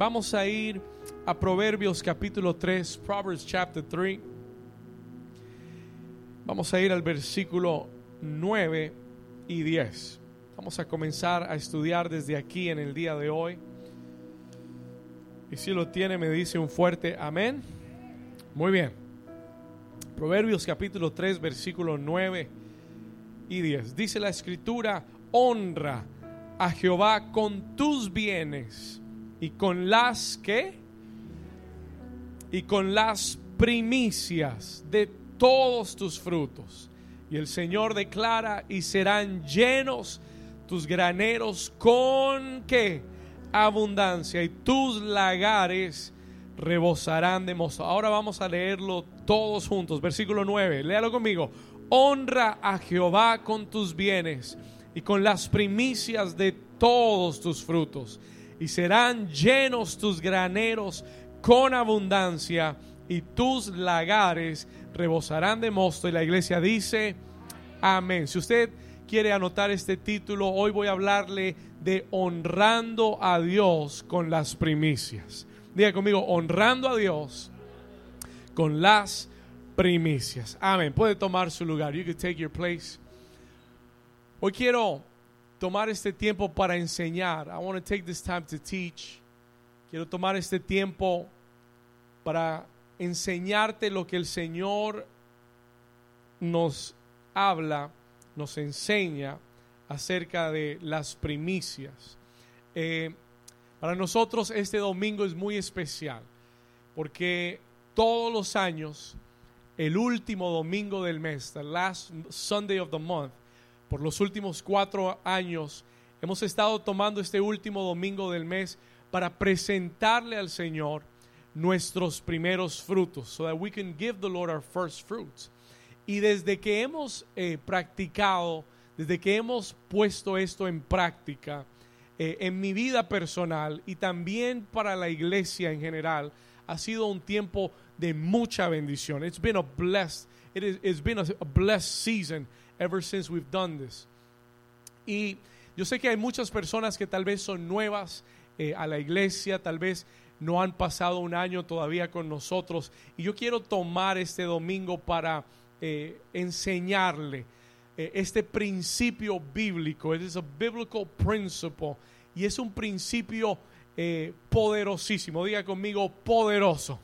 Vamos a ir a Proverbios capítulo 3, Proverbs chapter 3. Vamos a ir al versículo 9 y 10. Vamos a comenzar a estudiar desde aquí en el día de hoy. Y si lo tiene, me dice un fuerte amén. Muy bien. Proverbios capítulo 3, versículo 9 y 10. Dice la escritura, honra a Jehová con tus bienes y con las que y con las primicias de todos tus frutos. Y el Señor declara y serán llenos tus graneros con qué? Abundancia y tus lagares rebosarán de mosto. Ahora vamos a leerlo todos juntos. Versículo 9, léalo conmigo. Honra a Jehová con tus bienes y con las primicias de todos tus frutos y serán llenos tus graneros con abundancia y tus lagares rebosarán de mosto. Y la iglesia dice, amén. Si usted quiere anotar este título, hoy voy a hablarle de honrando a Dios con las primicias. Diga conmigo, honrando a Dios con las primicias. Amén. Puede tomar su lugar. You can take your place. Hoy quiero tomar este tiempo para enseñar. I want to take this time to teach. Quiero tomar este tiempo para enseñarte lo que el Señor nos habla, nos enseña acerca de las primicias. Eh, para nosotros este domingo es muy especial porque todos los años, el último domingo del mes, the last Sunday of the month, por los últimos cuatro años hemos estado tomando este último domingo del mes para presentarle al Señor nuestros primeros frutos, so that we can give the Lord our first fruits. Y desde que hemos eh, practicado, desde que hemos puesto esto en práctica, eh, en mi vida personal y también para la iglesia en general, ha sido un tiempo de mucha bendición. It's been a blessed, it is, it's been a blessed season ever since we've done this. Y yo sé que hay muchas personas que tal vez son nuevas eh, a la iglesia, tal vez no han pasado un año todavía con nosotros. Y yo quiero tomar este domingo para eh, enseñarle eh, este principio bíblico. Es un biblical principle. Y es un principio poderosísimo. Diga conmigo, poderoso.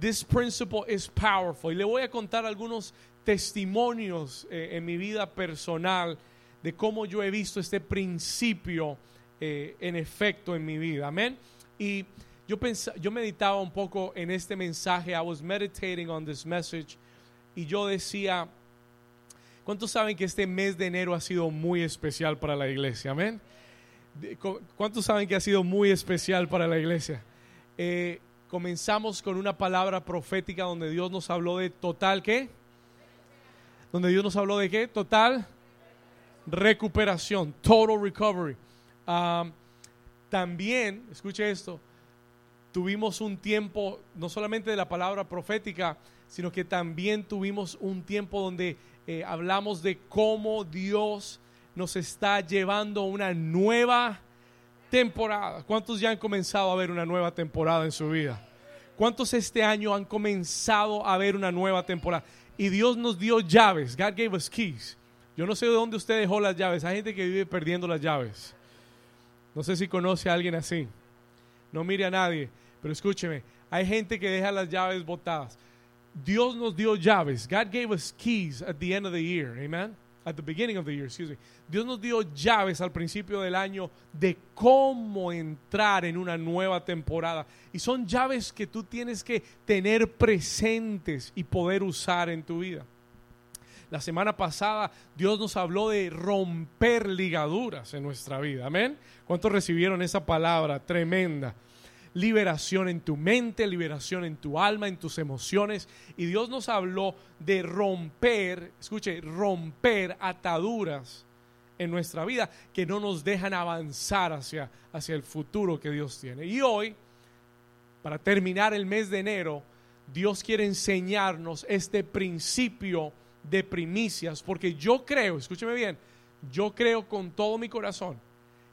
This principle is powerful. Y le voy a contar algunos testimonios eh, en mi vida personal de cómo yo he visto este principio eh, en efecto en mi vida. Amén. Y yo, yo meditaba un poco en este mensaje. I was meditating on this message. Y yo decía, ¿cuántos saben que este mes de enero ha sido muy especial para la iglesia? Amén. ¿Cuántos saben que ha sido muy especial para la iglesia? Eh, comenzamos con una palabra profética donde Dios nos habló de total, ¿qué? Donde Dios nos habló de qué? Total recuperación, total recovery. también, escuche esto, tuvimos un tiempo, no solamente de la palabra profética, sino que también tuvimos un tiempo donde eh, hablamos de cómo Dios nos está llevando una nueva temporada. ¿Cuántos ya han comenzado a ver una nueva temporada en su vida? ¿Cuántos este año han comenzado a ver una nueva temporada? Y Dios nos dio llaves. God gave us keys. Yo no sé de dónde usted dejó las llaves. Hay gente que vive perdiendo las llaves. No sé si conoce a alguien así. No mire a nadie, pero escúcheme. Hay gente que deja las llaves botadas. Dios nos dio llaves. God gave us keys at the end of the year. Amen at the beginning of the year, excuse me. Dios nos dio llaves al principio del año de cómo entrar en una nueva temporada. Y son llaves que tú tienes que tener presentes y poder usar en tu vida. La semana pasada Dios nos habló de romper ligaduras en nuestra vida. Amén. ¿Cuántos recibieron esa palabra tremenda? Liberación en tu mente, liberación en tu alma, en tus emociones. Y Dios nos habló de romper, escuche, romper ataduras en nuestra vida que no nos dejan avanzar hacia, hacia el futuro que Dios tiene. Y hoy, para terminar el mes de enero, Dios quiere enseñarnos este principio de primicias, porque yo creo, escúcheme bien, yo creo con todo mi corazón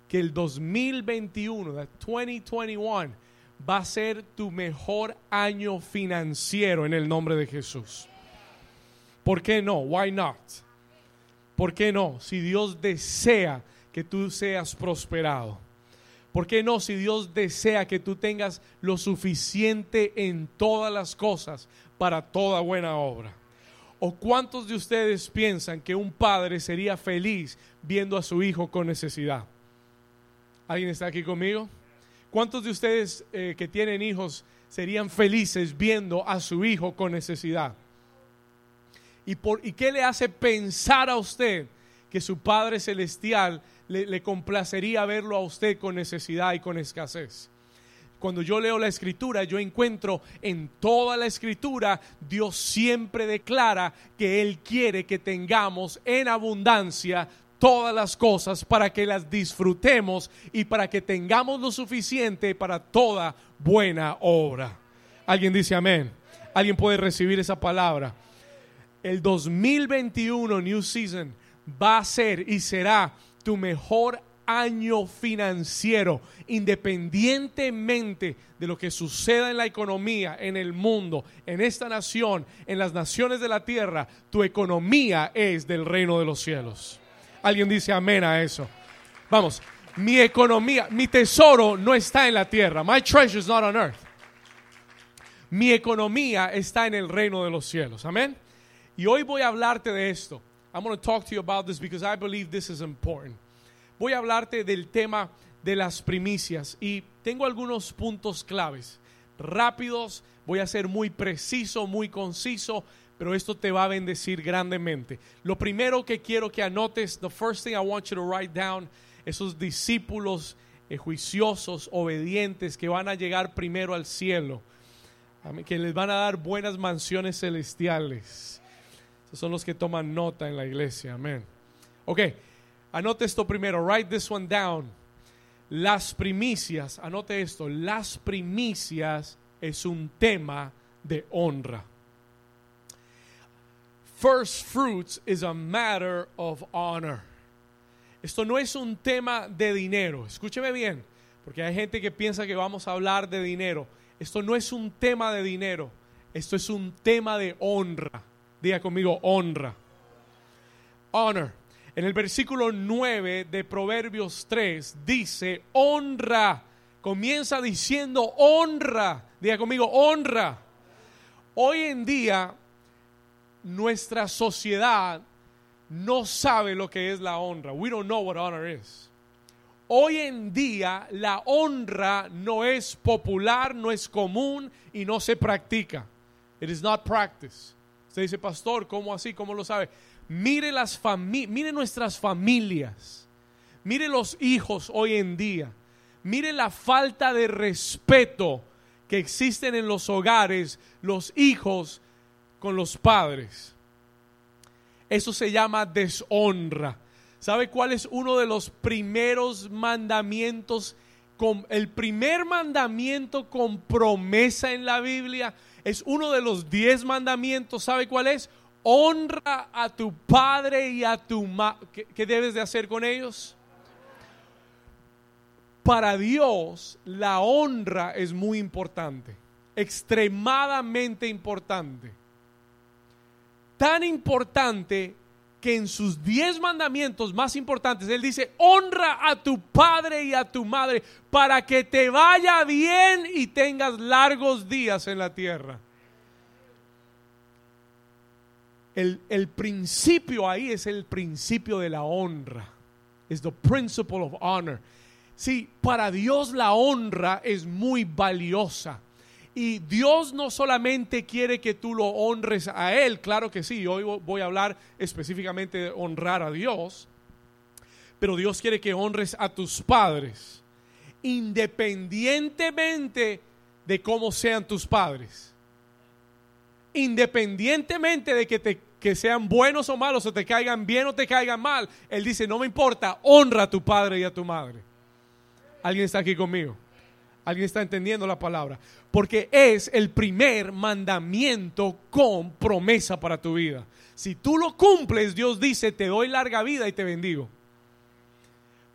que el 2021, 2021, va a ser tu mejor año financiero en el nombre de Jesús. ¿Por qué no? Why not? ¿Por qué no? Si Dios desea que tú seas prosperado. ¿Por qué no? Si Dios desea que tú tengas lo suficiente en todas las cosas para toda buena obra. ¿O cuántos de ustedes piensan que un padre sería feliz viendo a su hijo con necesidad? ¿Alguien está aquí conmigo? ¿Cuántos de ustedes eh, que tienen hijos serían felices viendo a su hijo con necesidad? ¿Y, por, ¿Y qué le hace pensar a usted que su Padre Celestial le, le complacería verlo a usted con necesidad y con escasez? cuando yo leo la escritura, yo encuentro en toda la escritura, Dios siempre declara que Él quiere que tengamos en abundancia todas las cosas para que las disfrutemos y para que tengamos lo suficiente para toda buena obra. Alguien dice amén. Alguien puede recibir esa palabra. El 2021 New Season va a ser y será tu mejor año financiero, independientemente de lo que suceda en la economía, en el mundo, en esta nación, en las naciones de la tierra, tu economía es del reino de los cielos. Alguien dice amén a eso. Vamos, mi economía, mi tesoro no está en la tierra. My treasure is not on earth. Mi economía está en el reino de los cielos. Amén. Y hoy voy a hablarte de esto. I'm going to talk to you about this because I believe this is important voy a hablarte del tema de las primicias y tengo algunos puntos claves. Rápidos, voy a ser muy preciso, muy conciso, pero esto te va a bendecir grandemente. Lo primero que quiero que anotes, the first thing I want you to write down, esos discípulos eh, juiciosos, obedientes, que van a llegar primero al cielo, que les van a dar buenas mansiones celestiales. Esos son los que toman nota en la iglesia, amén. Ok, Anote esto primero, write this one down. Las primicias, anote esto, las primicias es un tema de honra. First fruits is a matter of honor. Esto no es un tema de dinero, escúcheme bien, porque hay gente que piensa que vamos a hablar de dinero. Esto no es un tema de dinero, esto es un tema de honra. Diga conmigo, honra. Honor. En el versículo 9 de Proverbios 3 dice, honra. Comienza diciendo honra. Diga conmigo, honra. Hoy en día nuestra sociedad no sabe lo que es la honra. We don't know what honor is. Hoy en día la honra no es popular, no es común y no se practica. It is not practice. Usted dice, pastor, ¿cómo así? ¿Cómo lo sabe? Mire, las mire nuestras familias. Mire los hijos hoy en día. Mire la falta de respeto que existen en los hogares, los hijos con los padres. Eso se llama deshonra. ¿Sabe cuál es uno de los primeros mandamientos? Con, el primer mandamiento con promesa en la Biblia es uno de los diez mandamientos. ¿Sabe cuál es? honra a tu padre y a tu madre. ¿Qué, debes de hacer con ellos? Para Dios la honra es muy importante, extremadamente importante. Tan importante que en sus diez mandamientos más importantes, Él dice, honra a tu padre y a tu madre para que te vaya bien y tengas largos días en la tierra el, principio ahí es el principio de la honra. Es the principle of honor. Sí, para Dios la honra es muy valiosa. Y Dios no solamente quiere que tú lo honres a Él, claro que sí, hoy voy a hablar específicamente de honrar a Dios, pero Dios quiere que honres a tus padres, independientemente de cómo sean tus padres independientemente de que, te, que sean buenos o malos, o te caigan bien o te caigan mal, Él dice, no me importa, honra a tu padre y a tu madre. ¿Alguien está aquí conmigo? ¿Alguien está entendiendo la palabra? Porque es el primer mandamiento con promesa para tu vida. Si tú lo cumples, Dios dice, te doy larga vida y te bendigo.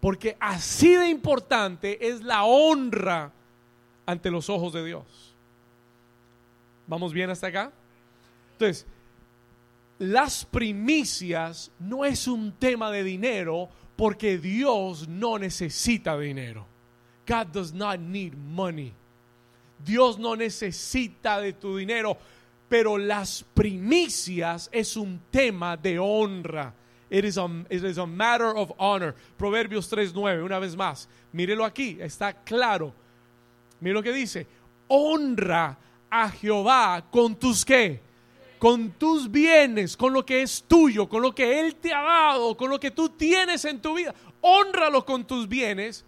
Porque así de importante es la honra ante los ojos de Dios. ¿Vamos bien hasta acá? Entonces, las primicias no es un tema de dinero porque Dios no necesita dinero. God does not need money. Dios no necesita de tu dinero, pero las primicias es un tema de honra. It is a, it is a matter of honor. Proverbios 3.9, una vez más. Mírelo aquí, está claro. Mire lo que dice. Honra a Jehová con tus qué? Con tus bienes, con lo que es tuyo, con lo que Él te ha dado, con lo que tú tienes en tu vida. Honralo con tus bienes.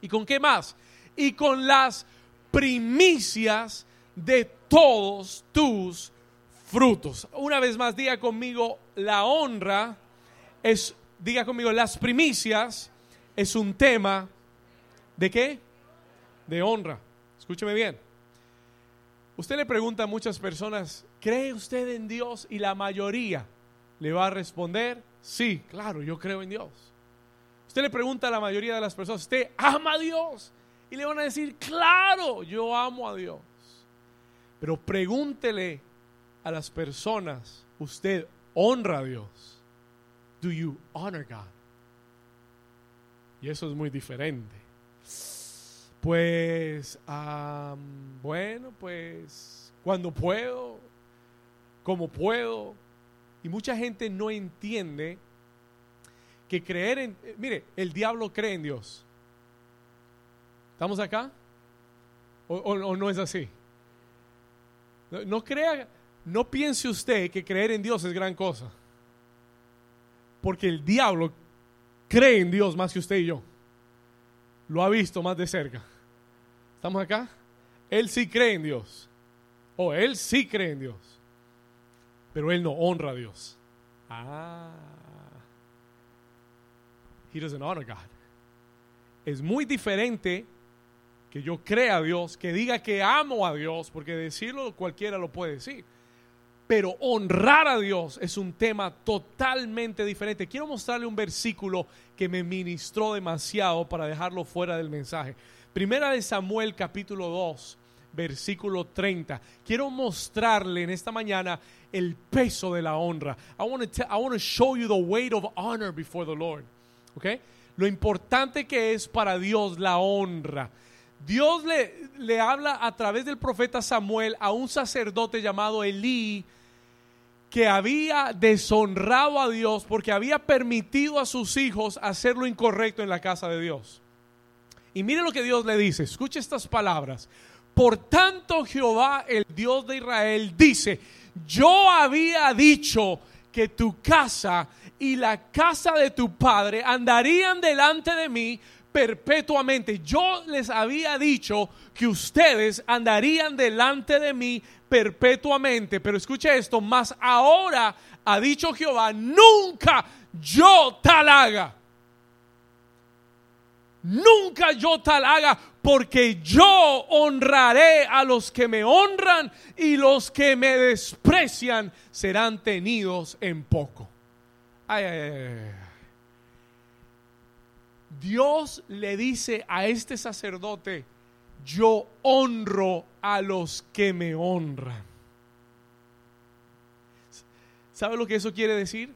¿Y con qué más? Y con las primicias de todos tus frutos. Una vez más, diga conmigo, la honra es, diga conmigo, las primicias es un tema de qué? De honra. Escúcheme bien. Usted le pregunta a muchas personas, ¿cree usted en Dios? Y la mayoría le va a responder, sí, claro, yo creo en Dios. Usted le pregunta a la mayoría de las personas, ¿usted ama a Dios? Y le van a decir, claro, yo amo a Dios. Pero pregúntele a las personas, ¿usted honra a Dios? Do you honor God? Y eso es muy diferente. Pues, bueno, pues cuando puedo, como puedo. Y mucha gente no entiende que creer en... Mire, el diablo cree en Dios. ¿Estamos acá? ¿O, no es así? No, crea, no piense usted que creer en Dios es gran cosa. Porque el diablo cree en Dios más que usted y yo. Lo ha visto más de cerca. ¿Estamos acá? Él sí cree en Dios. O él sí cree en Dios. Pero él no honra a Dios. Ah. He doesn't honor God. Es muy diferente que yo crea a Dios, que diga que amo a Dios, porque decirlo cualquiera lo puede decir. Pero honrar a Dios es un tema totalmente diferente. Quiero mostrarle un versículo que me ministró demasiado para dejarlo fuera del mensaje. Primera de Samuel capítulo 2, versículo 30. Quiero mostrarle en esta mañana el peso de la honra. I want to, show you the weight of honor before the Lord. Lo importante que es para Dios la honra. Dios le, le habla a través del profeta Samuel a un sacerdote llamado Elí que había deshonrado a Dios porque había permitido a sus hijos hacer lo incorrecto en la casa de Dios. Y mire lo que Dios le dice, escuche estas palabras. Por tanto Jehová, el Dios de Israel, dice, yo había dicho que tu casa y la casa de tu padre andarían delante de mí perpetuamente. Yo les había dicho que ustedes andarían delante de mí perpetuamente. Pero escuche esto, más ahora ha dicho Jehová, nunca yo tal haga. Nunca yo tal haga, porque yo honraré a los que me honran y los que me desprecian serán tenidos en poco. Ay, ay, ay. Dios le dice a este sacerdote, yo honro a los que me honran. ¿Sabe lo que eso quiere decir?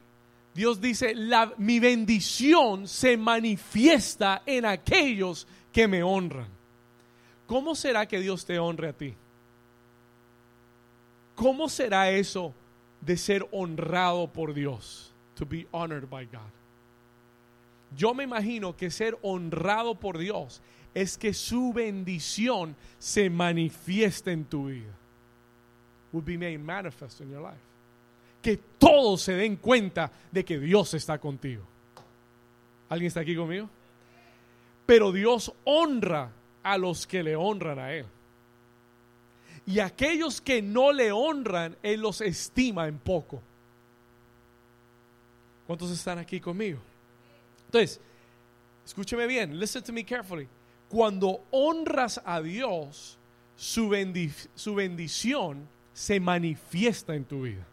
Dios dice, mi bendición se manifiesta en aquellos que me honran. ¿Cómo será que Dios te honre a ti? ¿Cómo será eso de ser honrado por Dios? To be honored by God. Yo me imagino que ser honrado por Dios es que su bendición se manifieste en tu vida. Would be made manifest in your life. Que todos se den cuenta de que Dios está contigo. ¿Alguien está aquí conmigo? Pero Dios honra a los que le honran a Él. Y aquellos que no le honran, Él los estima en poco. ¿Cuántos están aquí conmigo? Entonces, escúcheme bien, listen to me carefully. Cuando honras a Dios, su, su bendición se manifiesta en tu vida.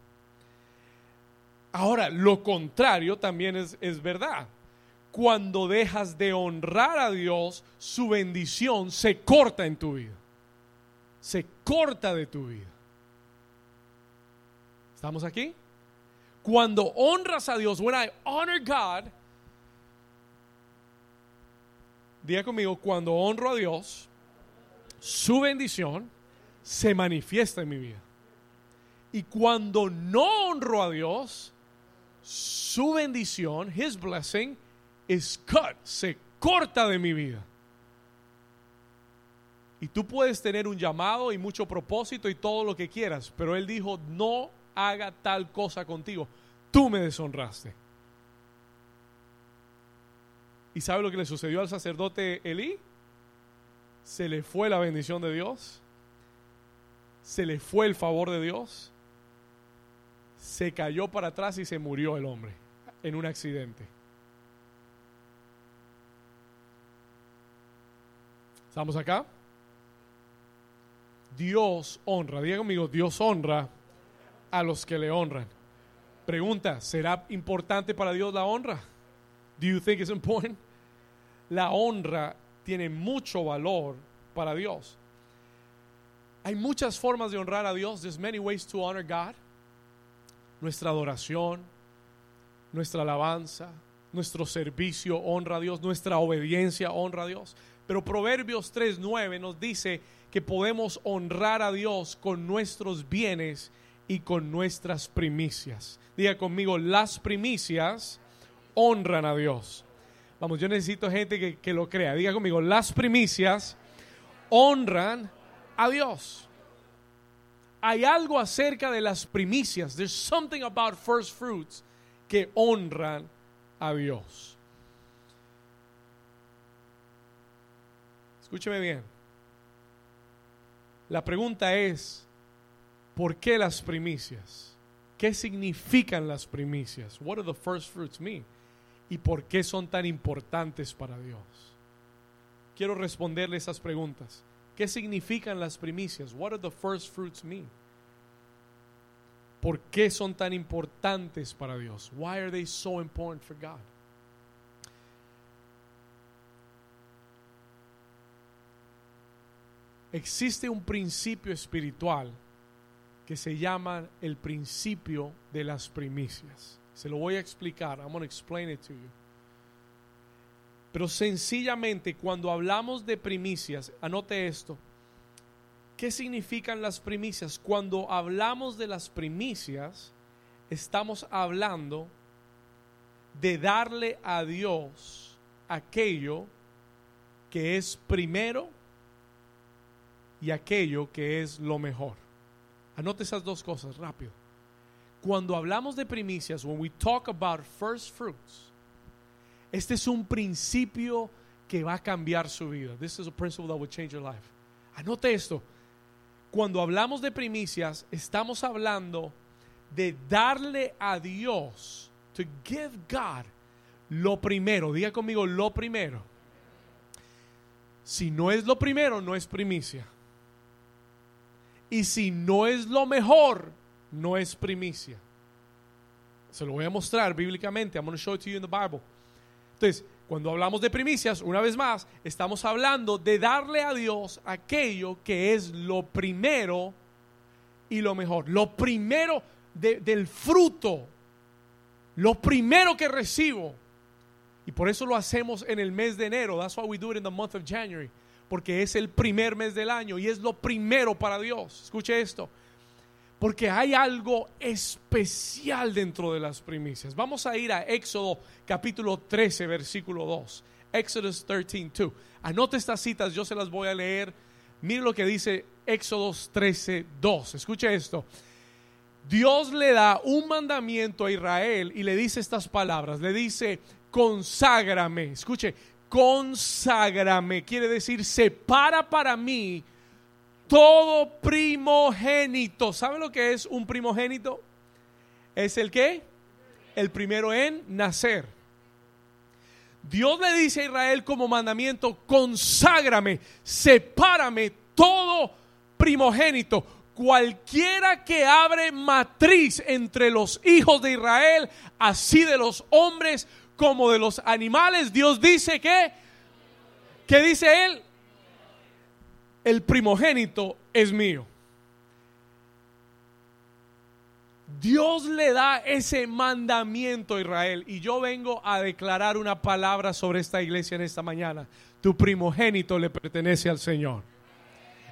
Ahora, lo contrario también es, es verdad. Cuando dejas de honrar a Dios, su bendición se corta en tu vida. se corta de tu vida. ¿Estamos aquí? Cuando honras a Dios, when I honor God, diga conmigo, cuando honro a Dios, su bendición se manifiesta en mi vida. Y cuando no honro a Dios, su bendición, his blessing, is cut, se corta de mi vida. Y tú puedes tener un llamado y mucho propósito y todo lo que quieras, pero él dijo, no haga tal cosa contigo. Tú me deshonraste. ¿Y sabe lo que le sucedió al sacerdote Elí? Se le fue la bendición de Dios. Se le fue el favor de Dios se cayó para atrás y se murió el hombre en un accidente. ¿Estamos acá? Dios honra, diga conmigo, Dios honra a los que le honran. Pregunta, ¿será importante para Dios la honra? Do you think it's important? La honra tiene mucho valor para Dios. Hay muchas formas de honrar a Dios. There's many ways to honor God nuestra adoración, nuestra alabanza, nuestro servicio honra a Dios, nuestra obediencia honra a Dios. Pero Proverbios 3:9 nos dice que podemos honrar a Dios con nuestros bienes y con nuestras primicias. Diga conmigo, las primicias honran a Dios. Vamos, yo necesito gente que, que lo crea. Diga conmigo, las primicias honran a Dios hay algo acerca de las primicias. There's something about first fruits que honran a Dios. Escúcheme bien. La pregunta es, ¿por qué las primicias? ¿Qué significan las primicias? What do the first fruits mean? ¿Y por qué son tan importantes para Dios? Quiero responderle esas preguntas. ¿Qué significan las primicias? What do the first fruits mean? ¿Por qué son tan importantes para Dios? Why are they so important for God? Existe un principio espiritual que se llama el principio de las primicias. Se lo voy a explicar. I'm going to explain it to you. Pero sencillamente cuando hablamos de primicias, anote esto. ¿Qué significan las primicias? Cuando hablamos de las primicias, estamos hablando de darle a Dios aquello que es primero y aquello que es lo mejor. Anote esas dos cosas rápido. Cuando hablamos de primicias, when we talk about first fruits, este es un principio que va a cambiar su vida. This is a principle that will change your life. Anote esto. Cuando hablamos de primicias, estamos hablando de darle a Dios, to give God lo primero. Diga conmigo lo primero. Si no es lo primero, no es primicia. Y si no es lo mejor, no es primicia. Se lo voy a mostrar bíblicamente. I'm going to show it to you in the Bible. Entonces, cuando hablamos de primicias, una vez más, estamos hablando de darle a Dios aquello que es lo primero y lo mejor. Lo primero del fruto. Lo primero que recibo. Y por eso lo hacemos en el mes de enero. That's why we do it in the month of January. Porque es el primer mes del año y es lo primero para Dios. Escuche esto porque hay algo especial dentro de las primicias. Vamos a ir a Éxodo capítulo 13, versículo 2. Exodus 13, 2. Anote estas citas, yo se las voy a leer. Mire lo que dice Éxodo 13, 2. Escuche esto. Dios le da un mandamiento a Israel y le dice estas palabras. Le dice, conságrame. Escuche, conságrame. Quiere decir, separa para mí todo primogénito. ¿Sabe lo que es un primogénito? Es el que? El primero en nacer. Dios le dice a Israel como mandamiento, conságrame, sepárame todo primogénito. Cualquiera que abre matriz entre los hijos de Israel, así de los hombres como de los animales, Dios dice que, ¿qué dice él? el primogénito es mío. Dios le da ese mandamiento a Israel y yo vengo a declarar una palabra sobre esta iglesia en esta mañana. Tu primogénito le pertenece al Señor.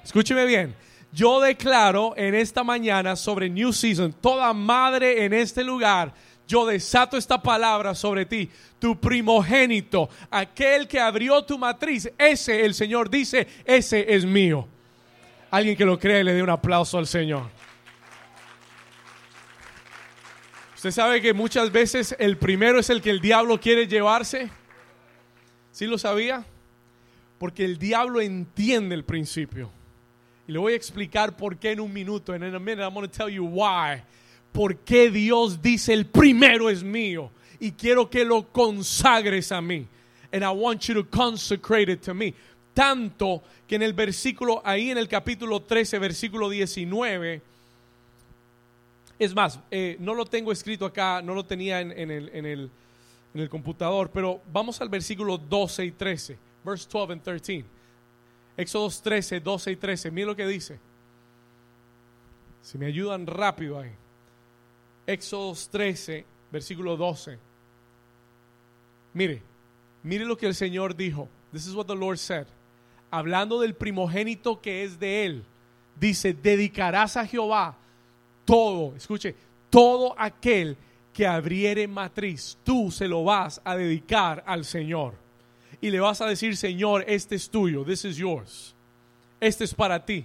Escúcheme bien. Yo declaro en esta mañana sobre New Season, toda madre en este lugar, yo desato esta palabra sobre ti. Tu primogénito, aquel que abrió tu matriz, ese el Señor dice, ese es mío. Alguien que lo cree le dé un aplauso al Señor. Usted sabe que muchas veces el primero es el que el diablo quiere llevarse. ¿Sí lo sabía? Porque el diablo entiende el principio. Y le voy a explicar por qué en un minuto. And in a minute I'm going to tell you why. Por qué Dios dice el primero es mío. Y quiero que lo consagres a mí. And I want you to consecrate it to me. Tanto que en el versículo, ahí en el capítulo 13, versículo 19 es más, eh, no lo tengo escrito acá, no lo tenía en, el, en, el, en, el, computador, pero vamos al versículo 12 y 13, verse 12 and 13. Éxodos 13, 12 y 13. Mira lo que dice. Si me ayudan rápido ahí. Éxodos 13, versículo 12. Mire, mire lo que el Señor dijo. This is what the Lord said. Hablando del primogénito que es de él, dice, dedicarás a Jehová todo, escuche, todo aquel que abriere matriz, tú se lo vas a dedicar al Señor. Y le vas a decir, Señor, este es tuyo, this is yours. Este es para ti.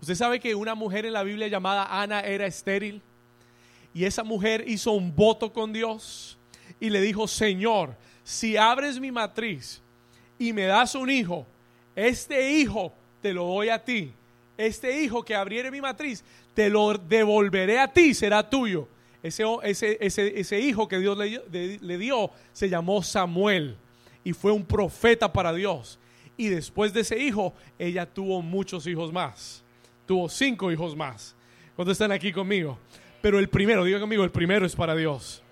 Usted sabe que una mujer en la Biblia llamada Ana era estéril. Y esa mujer hizo un voto con Dios y le dijo, Señor, si abres mi matriz y me das un hijo, este hijo te lo doy a ti. Este hijo que abriere mi matriz te lo devolveré a ti, será tuyo. Ese, hijo que Dios le, le dio se llamó Samuel y fue un profeta para Dios. Y después de ese hijo, ella tuvo muchos hijos más. Tuvo cinco hijos más. Cuando están aquí conmigo. Pero el primero, diga conmigo, el primero es para Dios.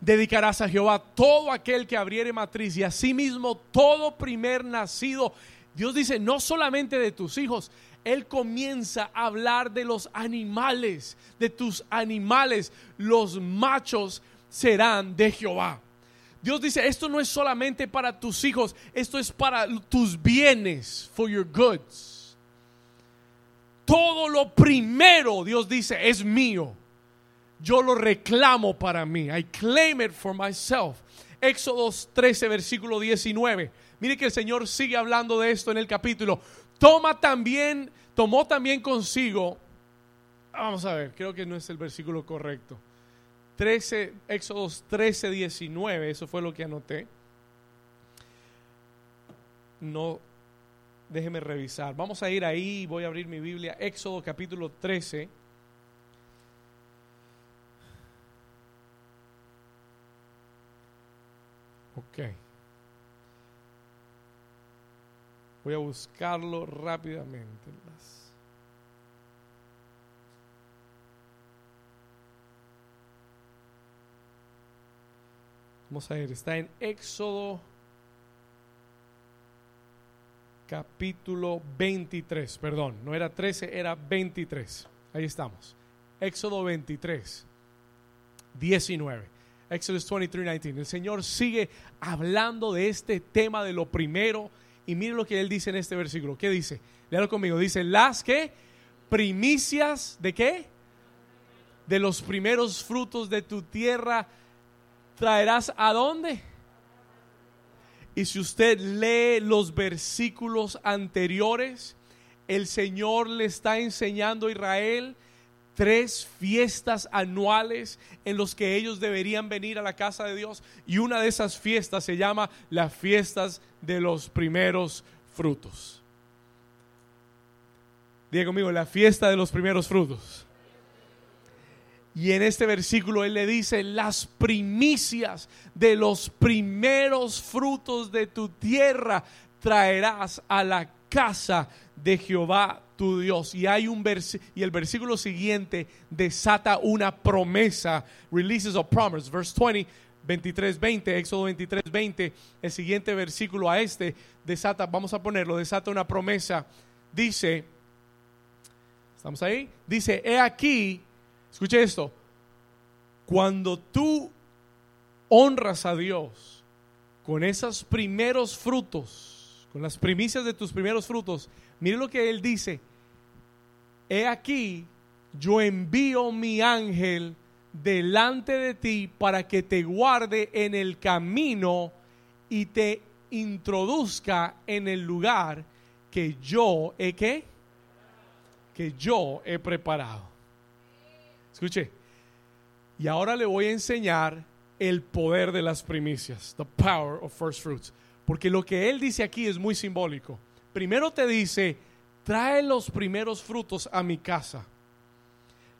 Dedicarás a Jehová todo aquel que abriere matriz y asimismo todo primer nacido. Dios dice, no solamente de tus hijos, él comienza a hablar de los animales, de tus animales, los machos serán de Jehová. Dios dice, esto no es solamente para tus hijos, esto es para tus bienes, for your goods. Todo lo primero, Dios dice, es mío. Yo lo reclamo para mí. I claim it for myself. Éxodo 13, versículo 19. Mire que el Señor sigue hablando de esto en el capítulo toma también, tomó también consigo, vamos a ver, creo que no es el versículo correcto. 13, Éxodos 13, 19, eso fue lo que anoté. No, déjeme revisar. Vamos a ir ahí, voy a abrir mi Biblia, Éxodo capítulo 13. Ok. Voy a buscarlo rápidamente. Vamos a ver, está en Éxodo capítulo 23, perdón, no era 13, era 23. Ahí estamos. Éxodo 23, 19. Éxodo 23, 19. El Señor sigue hablando de este tema de lo primero y mire lo que él dice en este versículo. ¿Qué dice? Léalo conmigo. Dice, las que primicias de qué? De los primeros frutos de tu tierra traerás a dónde? Y si usted lee los versículos anteriores, el Señor le está enseñando a Israel tres fiestas anuales en los que ellos deberían venir a la casa de Dios y una de esas fiestas se llama las fiestas de los primeros frutos. Diga conmigo, la fiesta de los primeros frutos. Y en este versículo él le dice, las primicias de los primeros frutos de tu tierra traerás a la casa de Jehová tu Dios. Y hay un y el versículo siguiente desata una promesa, releases a promise, verse 20, 23, 20, Éxodo 23, 20, el siguiente versículo a este desata, vamos a ponerlo, desata una promesa. Dice, ¿estamos ahí? Dice, he aquí, escuche esto, cuando tú honras a Dios con esos primeros frutos, con las primicias de tus primeros frutos, mire lo que Él dice, he aquí, yo envío mi ángel delante de ti para que te guarde en el camino y te introduzca en el lugar que yo he que que yo he preparado. Escuche. Y ahora le voy a enseñar el poder de las primicias, the power of first fruits, porque lo que él dice aquí es muy simbólico. Primero te dice, trae los primeros frutos a mi casa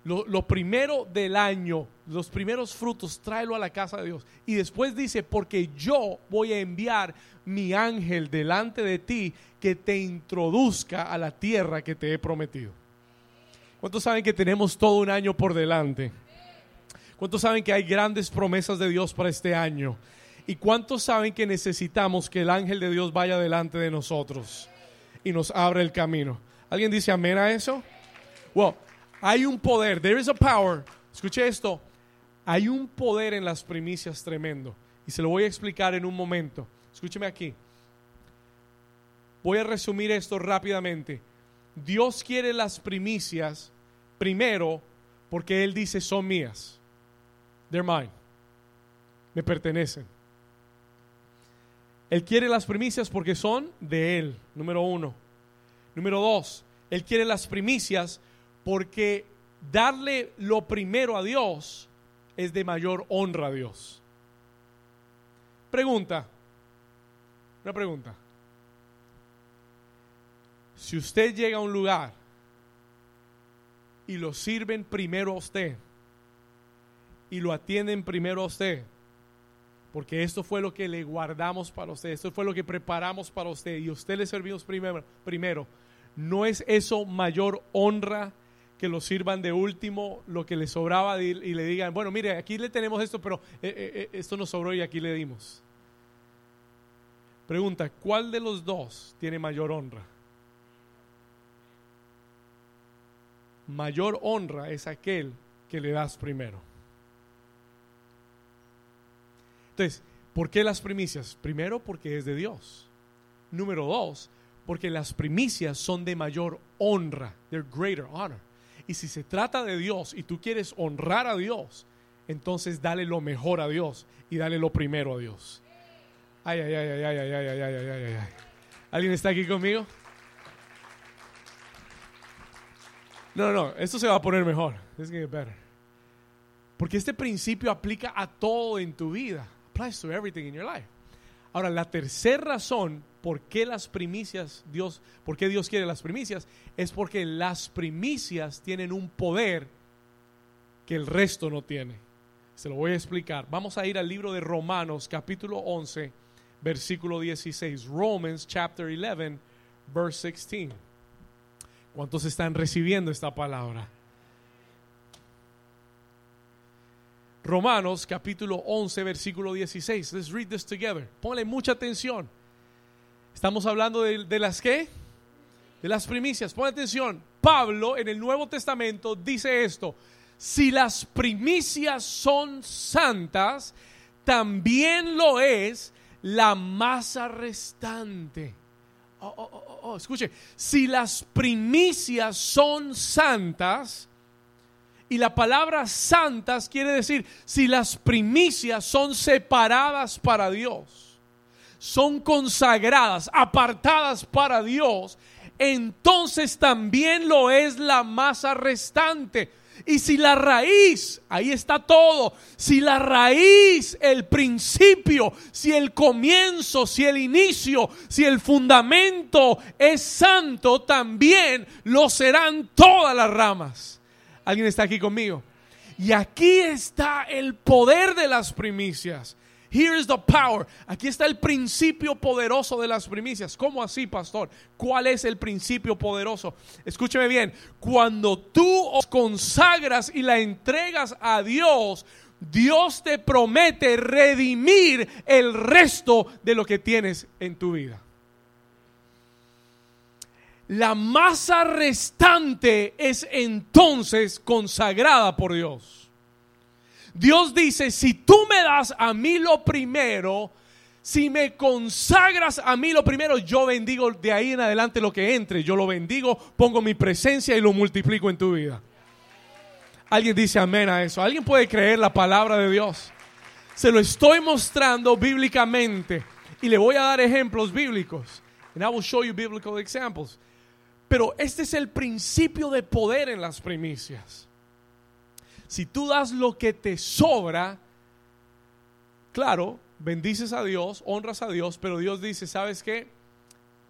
lo, primero del año, los primeros frutos, tráelo a la casa de Dios. Y después dice, porque yo voy a enviar mi ángel delante de ti que te introduzca a la tierra que te he prometido. ¿Cuántos saben que tenemos todo un año por delante? ¿Cuántos saben que hay grandes promesas de Dios para este año? ¿Y cuántos saben que necesitamos que el ángel de Dios vaya delante de nosotros y nos abra el camino? ¿Alguien dice amén a eso? Well, hay un poder, there is a power. Escuche esto. Hay un poder en las primicias tremendo. Y se lo voy a explicar en un momento. Escúcheme aquí. Voy a resumir esto rápidamente. Dios quiere las primicias primero porque Él dice son mías. They're mine. Me pertenecen. Él quiere las primicias porque son de Él, número uno. Número dos, Él quiere las primicias porque darle lo primero a Dios es de mayor honra a Dios. Pregunta, una pregunta. Si usted llega a un lugar y lo sirven primero a usted y lo atienden primero a usted, porque esto fue lo que le guardamos para usted, esto fue lo que preparamos para usted y usted le servimos primero, primero ¿no es eso mayor honra que lo sirvan de último, lo que le sobraba y, le digan, bueno, mire, aquí le tenemos esto, pero eh, eh, eh, esto nos sobró y aquí le dimos. Pregunta, ¿cuál de los dos tiene mayor honra? Mayor honra es aquel que le das primero. Entonces, ¿por qué las primicias? Primero, porque es de Dios. Número dos, porque las primicias son de mayor honra. They're greater honor. Y si se trata de Dios y tú quieres honrar a Dios, entonces dale lo mejor a Dios y dale lo primero a Dios. Ay, ay, ay, ay, ay, ay, ay, ay, ay, ay, ay. ¿Alguien está aquí conmigo? No, no, esto se va a poner mejor. Porque este principio aplica a todo en tu vida. Applies to everything in your life. Ahora, la tercera razón por qué las primicias, Dios, por qué Dios quiere las primicias, es porque las primicias tienen un poder que el resto no tiene. Se lo voy a explicar. Vamos a ir al libro de Romanos, capítulo 11, versículo 16. Romans, chapter 11, verse 16. ¿Cuántos están recibiendo esta palabra? Romanos capítulo 11, versículo 16. Let's read this together. Ponle mucha atención. Estamos hablando de, las qué? De las primicias. Pon atención. Pablo en el Nuevo Testamento dice esto. Si las primicias son santas, también lo es la masa restante. Oh, oh, oh, escuche, si las primicias son santas, y la palabra santas quiere decir si las primicias son separadas para Dios, son consagradas, apartadas para Dios, entonces también lo es la masa restante. Y si la raíz, ahí está todo, si la raíz, el principio, si el comienzo, si el inicio, si el fundamento es santo, también lo serán todas las ramas. ¿Alguien está aquí conmigo? Y aquí está el poder de las primicias. Here is the power. Aquí está el principio poderoso de las primicias. ¿Cómo así, pastor? ¿Cuál es el principio poderoso? Escúcheme bien. Cuando tú os consagras y la entregas a Dios, Dios te promete redimir el resto de lo que tienes en tu vida. La masa restante es entonces consagrada por Dios. Dios dice, si tú me das a mí lo primero, si me consagras a mí lo primero, yo bendigo de ahí en adelante lo que entre. Yo lo bendigo, pongo mi presencia y lo multiplico en tu vida. Alguien dice amén a eso. Alguien puede creer la palabra de Dios. Se lo estoy mostrando bíblicamente y le voy a dar ejemplos bíblicos. And I will show you biblical examples. Pero este es el principio de poder en las primicias. Si tú das lo que te sobra, claro, bendices a Dios, honras a Dios, pero Dios dice, ¿sabes qué?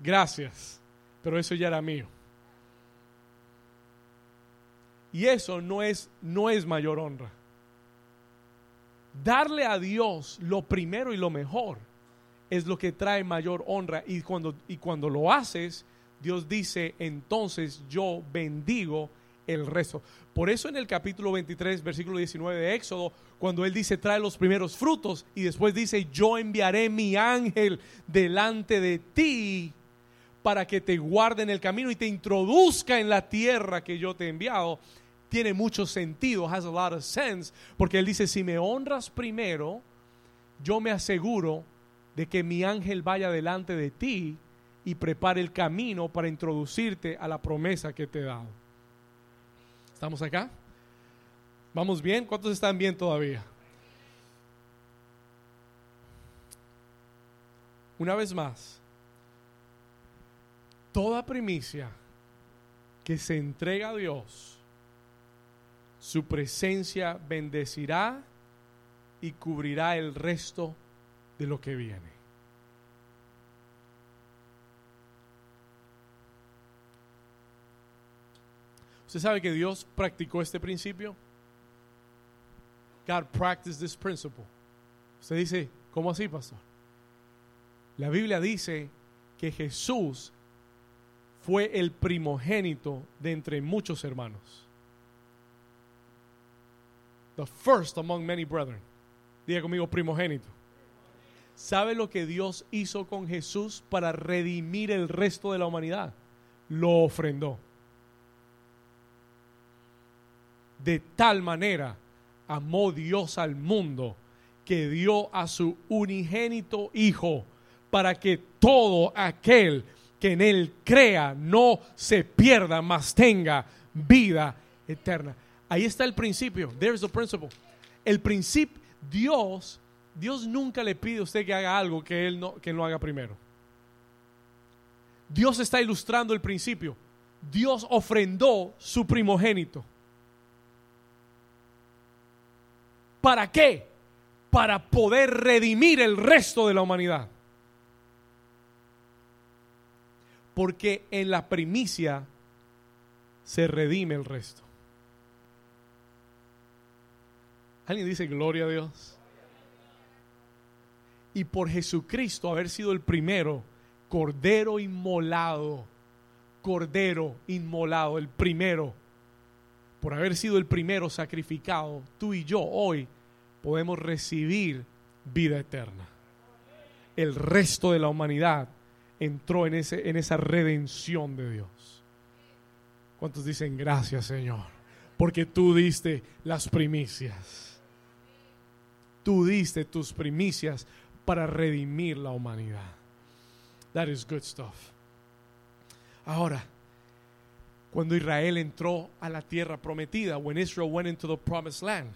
Gracias, pero eso ya era mío. Y eso no es, no es mayor honra. Darle a Dios lo primero y lo mejor es lo que trae mayor honra. Y cuando, y cuando lo haces, Dios dice, entonces yo bendigo el resto. Por eso en el capítulo 23, versículo 19 de Éxodo, cuando Él dice, trae los primeros frutos, y después dice, yo enviaré mi ángel delante de ti para que te guarde en el camino y te introduzca en la tierra que yo te he enviado, tiene mucho sentido, has a lot of sense, porque Él dice, si me honras primero, yo me aseguro de que mi ángel vaya delante de ti y prepare el camino para introducirte a la promesa que te he dado. ¿Estamos acá? ¿Vamos bien? ¿Cuántos están bien todavía? Una vez más, toda primicia que se entrega a Dios, su presencia bendecirá y cubrirá el resto de lo que viene. ¿Usted sabe que Dios practicó este principio? God practiced this principle. Usted dice, ¿cómo así, pastor? La Biblia dice que Jesús fue el primogénito de entre muchos hermanos. The first among many brethren. Diga conmigo, primogénito. ¿Sabe lo que Dios hizo con Jesús para redimir el resto de la humanidad? Lo ofrendó. De tal manera amó Dios al mundo que dio a su unigénito Hijo para que todo aquel que en él crea no se pierda, mas tenga vida eterna. Ahí está el principio. There's the principle. El principio, Dios, Dios nunca le pide a usted que haga algo que él no, que él no haga primero. Dios está ilustrando el principio. Dios ofrendó su primogénito. ¿Para qué? Para poder redimir el resto de la humanidad. Porque en la primicia se redime el resto. ¿Alguien dice gloria a Dios? Y por Jesucristo haber sido el primero, cordero inmolado, cordero inmolado, el primero por haber sido el primero sacrificado, tú y yo hoy podemos recibir vida eterna. El resto de la humanidad entró en, ese, en esa redención de Dios. ¿Cuántos dicen gracias Señor? Porque tú diste las primicias. Tú diste tus primicias para redimir la humanidad. That is good stuff. Ahora, cuando Israel entró a la tierra prometida, when Israel went into the promised land.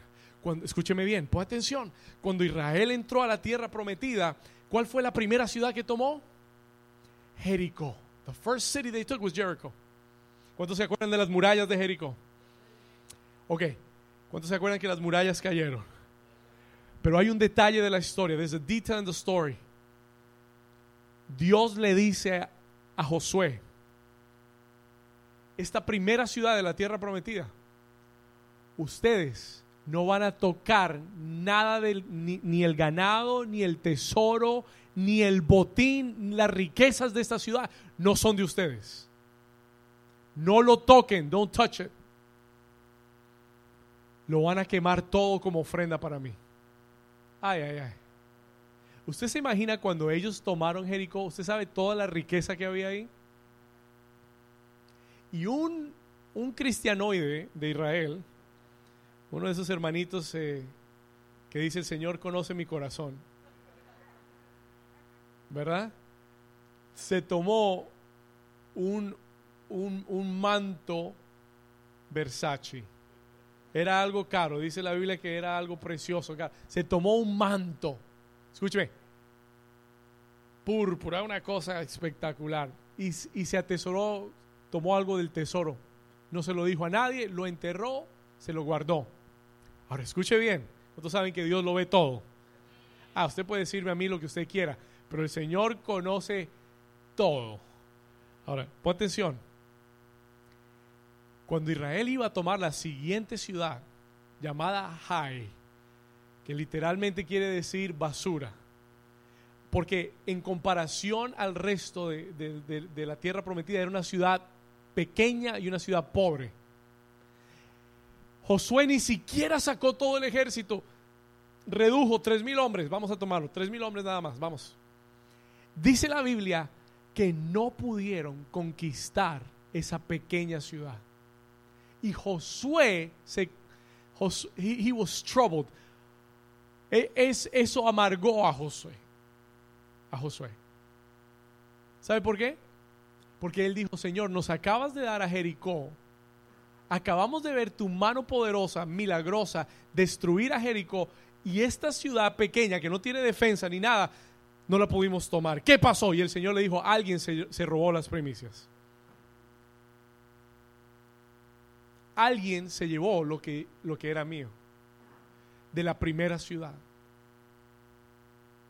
Escúcheme bien, pon atención. Cuando Israel entró a la tierra prometida, ¿cuál fue la primera ciudad que tomó? Jericó. The first city they took was Jericho. ¿Cuántos se acuerdan de las murallas de Jericó? Ok. ¿Cuántos se acuerdan que las murallas cayeron? Pero hay un detalle de la historia. There's a detail in the story. Dios le dice a Josué, esta primera ciudad de la tierra prometida, ustedes no van a tocar nada del, ni, el ganado, ni el tesoro, ni el botín, las riquezas de esta ciudad, no son de ustedes. No lo toquen, don't touch it. lo van a quemar todo como ofrenda para mí. Ay, ay, ay. ¿Usted se imagina cuando ellos tomaron Jericó? ¿Usted sabe toda la riqueza que había ahí? Y un, un cristianoide de Israel, uno de esos hermanitos eh, que dice, el Señor conoce mi corazón, ¿verdad? Se tomó un, un, un manto Versace. Era algo caro, dice la Biblia que era algo precioso. Se tomó un manto, escúcheme, púrpura, una cosa espectacular. Y, y se atesoró, tomó algo del tesoro. No se lo dijo a nadie, lo enterró, se lo guardó. Ahora escuche bien, ustedes saben que Dios lo ve todo. Ah, usted puede decirme a mí lo que usted quiera, pero el Señor conoce todo. Ahora, pon atención. Cuando Israel iba a tomar la siguiente ciudad, llamada Hai, que literalmente quiere decir basura, porque en comparación al resto de, de la tierra prometida era una ciudad pequeña y una ciudad pobre. Josué ni siquiera sacó todo el ejército, redujo tres mil hombres, vamos a tomarlo, tres mil hombres nada más, vamos. Dice la Biblia que no pudieron conquistar esa pequeña ciudad. Y Josué se he, was troubled. E, es, eso amargó a Josué. A Josué. ¿Sabe por qué? Porque él dijo, Señor, nos acabas de dar a Jericó. Acabamos de ver tu mano poderosa, milagrosa, destruir a Jericó. Y esta ciudad pequeña que no tiene defensa ni nada, no la pudimos tomar. ¿Qué pasó? Y el Señor le dijo, alguien se, robó las primicias. alguien se llevó lo que, lo que era mío de la primera ciudad.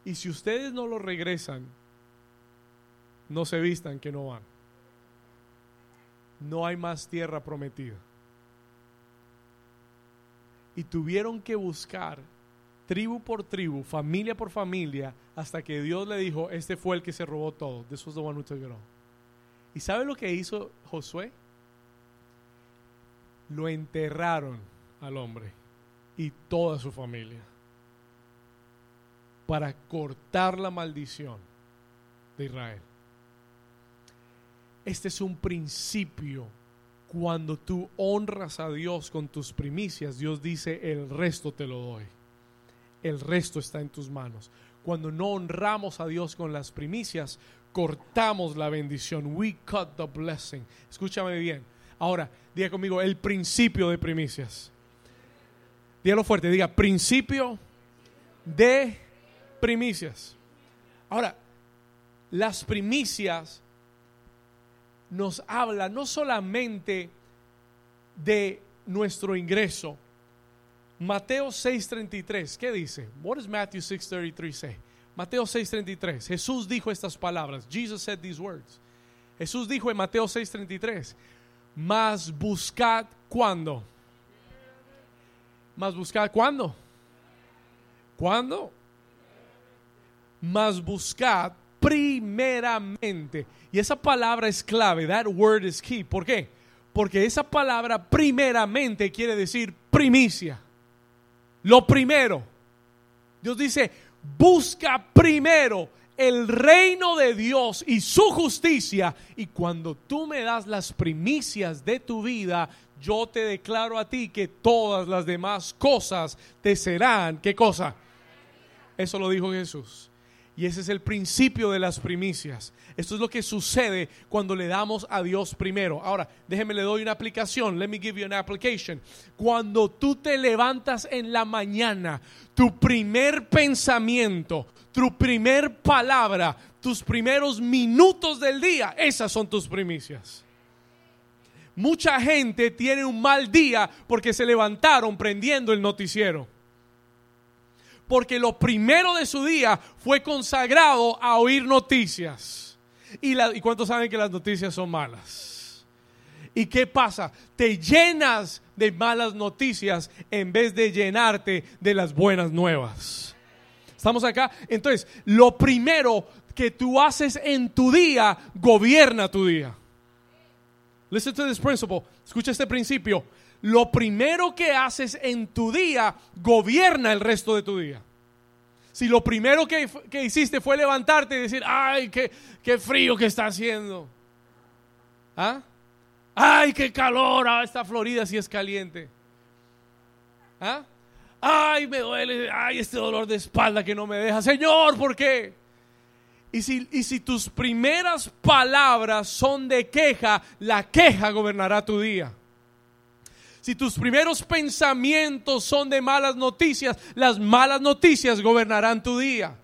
Y si ustedes no lo regresan, no se vistan que no van. No hay más tierra prometida. Y tuvieron que buscar tribu por tribu, familia por familia, hasta que Dios le dijo, este fue el que se robó todo. This was the ¿Y sabe lo que hizo Josué? lo enterraron al hombre y toda su familia para cortar la maldición de Israel. Este es un principio. Cuando tú honras a Dios con tus primicias, Dios dice, el resto te lo doy. El resto está en tus manos. Cuando no honramos a Dios con las primicias, cortamos la bendición. We cut the blessing. Escúchame bien. Ahora, diga conmigo, el principio de primicias. Dígalo fuerte, diga, principio de primicias. Ahora, las primicias nos habla no solamente de nuestro ingreso. Mateo 6:33, ¿qué dice? What does Matthew 6:33 say? Mateo 6:33. Jesús dijo estas palabras. Jesus said these words. Jesús dijo en Mateo 6:33, más buscad cuándo. Más buscad cuándo. ¿Cuándo? Más buscad primeramente. Y esa palabra es clave. That word is key. ¿Por qué? Porque esa palabra primeramente quiere decir primicia. Lo primero. Dios dice, busca primero el reino de Dios y su justicia. Y cuando tú me das las primicias de tu vida, yo te declaro a ti que todas las demás cosas te serán, ¿qué cosa? Eso lo dijo Jesús. Y ese es el principio de las primicias. Esto es lo que sucede cuando le damos a Dios primero. Ahora, déjeme le doy una aplicación. Let me give you an application. Cuando tú te levantas en la mañana, tu primer pensamiento, tu primer palabra, tus primeros minutos del día, esas son tus primicias. Mucha gente tiene un mal día porque se levantaron prendiendo el noticiero. Porque lo primero de su día fue consagrado a oír noticias. ¿Y, ¿y cuántos saben que las noticias son malas? ¿Y qué pasa? Te llenas de malas noticias en vez de llenarte de las buenas nuevas. ¿Estamos acá? Entonces, lo primero que tú haces en tu día, gobierna tu día. Listen to this principle. Escucha este principio. Lo primero que haces en tu día gobierna el resto de tu día. Si lo primero que, que hiciste fue levantarte y decir, ay, qué, qué frío que está haciendo. ¿Ah? Ay, qué calor, ah, esta Florida si es caliente. ¿Ah? Ay, me duele, ay, este dolor de espalda que no me deja. Señor, ¿por qué? Y si, y si tus primeras palabras son de queja, la queja gobernará tu día. Si tus primeros pensamientos son de malas noticias, las malas noticias gobernarán tu día.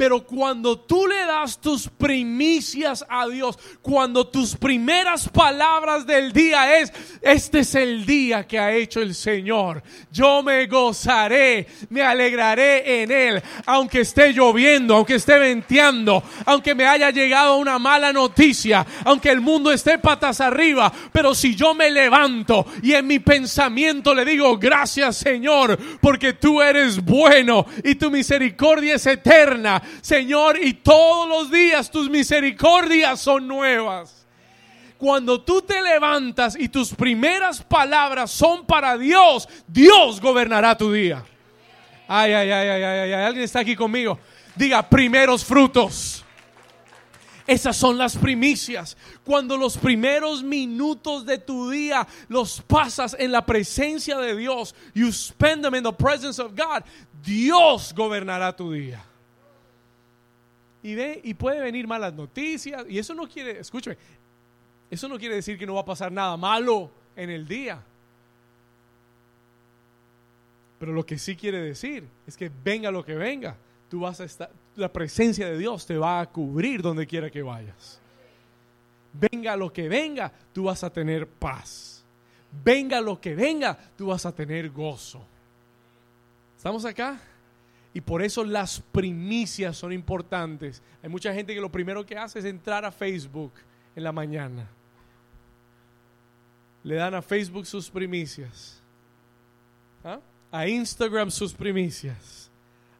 Pero cuando tú le das tus primicias a Dios, cuando tus primeras palabras del día es, este es el día que ha hecho el Señor, yo me gozaré, me alegraré en Él, aunque esté lloviendo, aunque esté venteando, aunque me haya llegado una mala noticia, aunque el mundo esté patas arriba, pero si yo me levanto y en mi pensamiento le digo, gracias Señor, porque tú eres bueno y tu misericordia es eterna, Señor, y todos los días tus misericordias son nuevas. Cuando tú te levantas y tus primeras palabras son para Dios, Dios gobernará tu día. Ay, ay, ay, ay, ay, ay, alguien está aquí conmigo. Diga, primeros frutos. Esas son las primicias. Cuando los primeros minutos de tu día los pasas en la presencia de Dios, you spend them in the presence of God, Dios gobernará tu día y ve y puede venir malas noticias y eso no quiere, escúcheme, eso no quiere decir que no va a pasar nada malo en el día. Pero lo que sí quiere decir es que venga lo que venga, tú vas a estar, la presencia de Dios te va a cubrir donde quiera que vayas. Venga lo que venga, tú vas a tener paz. Venga lo que venga, tú vas a tener gozo. ¿Estamos acá? Y por eso las primicias son importantes. Hay mucha gente que lo primero que hace es entrar a Facebook en la mañana. Le dan a Facebook sus primicias. ¿Ah? A Instagram sus primicias.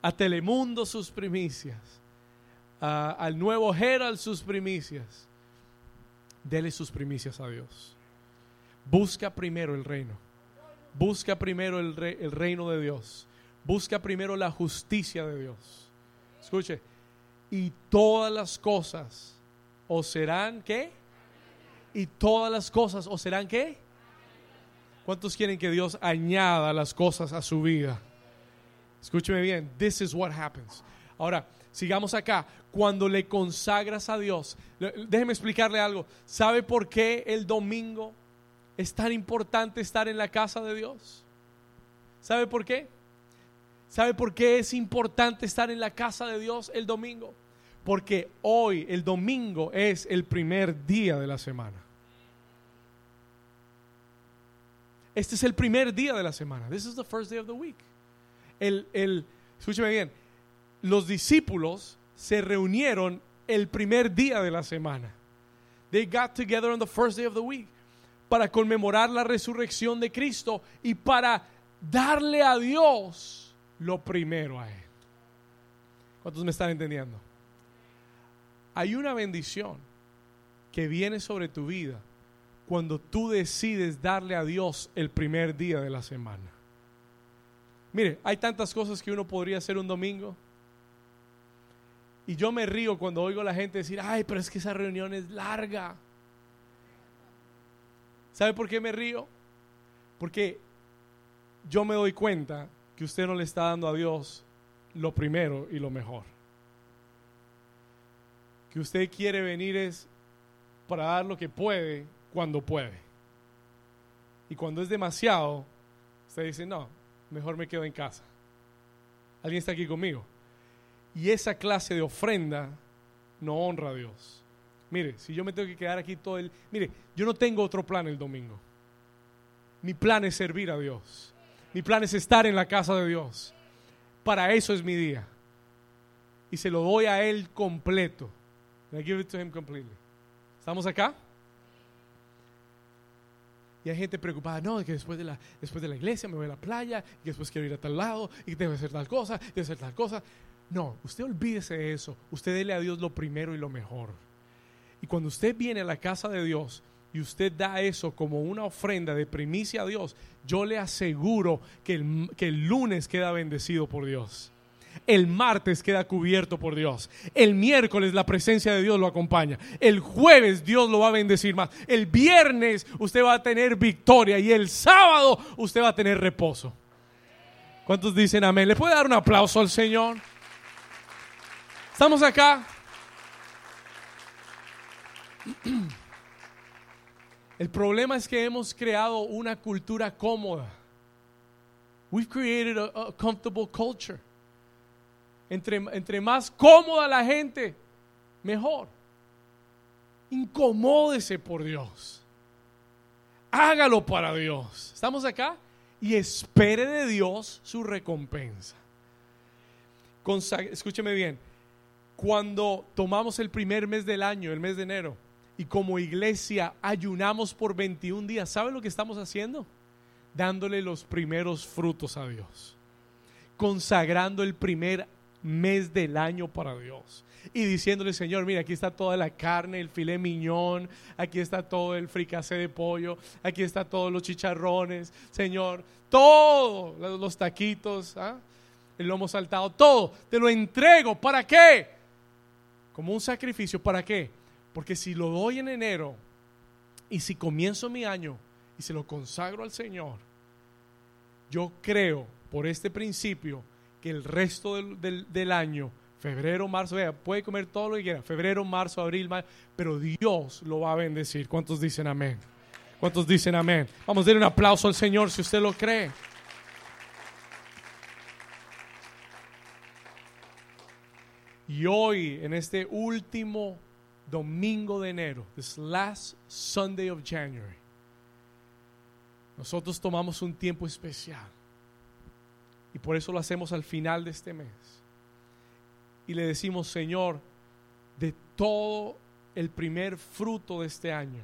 A Telemundo sus primicias. al nuevo Herald sus primicias. Dele sus primicias a Dios. Busca primero el reino. Busca primero el, el reino de Dios Busca primero la justicia de Dios. Escuche, y todas las cosas o serán qué? Y todas las cosas o serán qué? ¿Cuántos quieren que Dios añada las cosas a su vida? Escúcheme bien, this is what happens. Ahora, sigamos acá. Cuando le consagras a Dios, déjeme explicarle algo. ¿Sabe por qué el domingo es tan importante estar en la casa de Dios? ¿Sabe por qué? ¿Sabe por qué es importante estar en la casa de Dios el domingo? Porque hoy, el domingo, es el primer día de la semana. Este es el primer día de la semana. This is the first day of the week. El, el, escúcheme bien, los discípulos se reunieron el primer día de la semana. They got together on the first day of the week para conmemorar la resurrección de Cristo y para darle a Dios lo primero a Él. ¿Cuántos me están entendiendo? Hay una bendición que viene sobre tu vida cuando tú decides darle a Dios el primer día de la semana. Mire, hay tantas cosas que uno podría hacer un domingo. Y yo me río cuando oigo a la gente decir, ay, pero es que esa reunión es larga. ¿Sabe por qué me río? Porque yo me doy cuenta que usted no le está dando a Dios lo primero y lo mejor. Que usted quiere venir es para dar lo que puede cuando puede. Y cuando es demasiado, usted dice, no, mejor me quedo en casa. ¿Alguien está aquí conmigo? Y esa clase de ofrenda no honra a Dios. Mire, si yo me tengo que quedar aquí todo el... Mire, yo no tengo otro plan el domingo. Mi plan es servir a Dios. Mi plan es estar en la casa de Dios. Para eso es mi día. Y se lo doy a Él completo. I give it to him completely. ¿Estamos acá? Y hay gente preocupada, no, que después de, la, después de la iglesia me voy a la playa, y después quiero ir a tal lado, y que hacer tal cosa, debe hacer tal cosa. No, usted olvídese de eso. Usted dele a Dios lo primero y lo mejor. Y cuando usted viene a la casa de Dios, y usted da eso como una ofrenda de primicia a Dios, yo le aseguro que el, que el lunes queda bendecido por Dios. El martes queda cubierto por Dios. El miércoles la presencia de Dios lo acompaña. El jueves Dios lo va a bendecir más. El viernes usted va a tener victoria y el sábado usted va a tener reposo. ¿Cuántos dicen amén? ¿Le puede dar un aplauso al Señor? ¿Estamos acá? El problema es que hemos creado una cultura cómoda. We've created a, comfortable culture. Entre, entre más cómoda la gente, mejor. Incomódese por Dios. Hágalo para Dios. ¿Estamos acá? Y espere de Dios su recompensa. escúcheme bien. Cuando tomamos el primer mes del año, el mes de enero, y como iglesia ayunamos por 21 días, ¿sabe lo que estamos haciendo? Dándole los primeros frutos a Dios. Consagrando el primer mes del año para Dios. Y diciéndole, Señor, mira, aquí está toda la carne, el filé miñón, aquí está todo el fricase de pollo, aquí está todos los chicharrones, Señor, todo, los taquitos, ¿ah? el lomo saltado, todo, te lo entrego. ¿Para qué? Como un sacrificio, ¿para qué? Porque si lo doy en enero y si comienzo mi año y se lo consagro al Señor, yo creo por este principio que el resto del, año, febrero, marzo, vea, puede comer todo lo que quiera, febrero, marzo, abril, mayo, pero Dios lo va a bendecir. ¿Cuántos dicen amén? ¿Cuántos dicen amén? Vamos a darle un aplauso al Señor si usted lo cree. Y hoy, en este último domingo de enero, this last Sunday of January, nosotros tomamos un tiempo especial. Y por eso lo hacemos al final de este mes. Y le decimos, Señor, de todo el primer fruto de este año,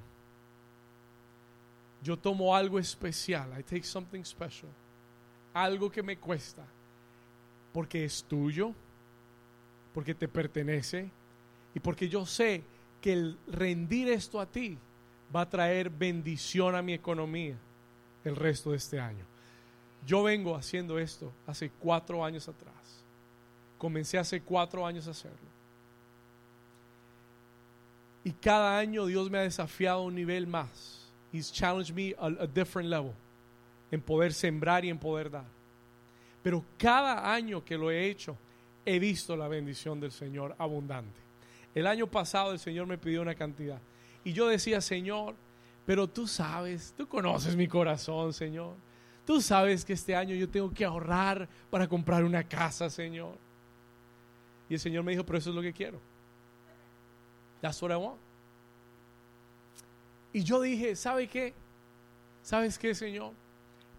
yo tomo algo especial. I take something special. Algo que me cuesta. Porque es tuyo. Porque te pertenece. Y porque yo sé que el rendir esto a ti va a traer bendición a mi economía el resto de este año. Yo vengo haciendo esto hace cuatro años atrás. Comencé hace cuatro años a hacerlo. Y cada año Dios me ha desafiado a un nivel más. He's challenged me a, a different level. En poder sembrar y en poder dar. Pero cada año que lo he hecho, he visto la bendición del Señor abundante. El año pasado el Señor me pidió una cantidad. Y yo decía, Señor, pero tú sabes, tú conoces mi corazón, Señor. Tú sabes que este año yo tengo que ahorrar para comprar una casa, Señor. Y el Señor me dijo, pero eso es lo que quiero. That's what I want. Y yo dije, ¿sabe qué? ¿Sabes qué, Señor?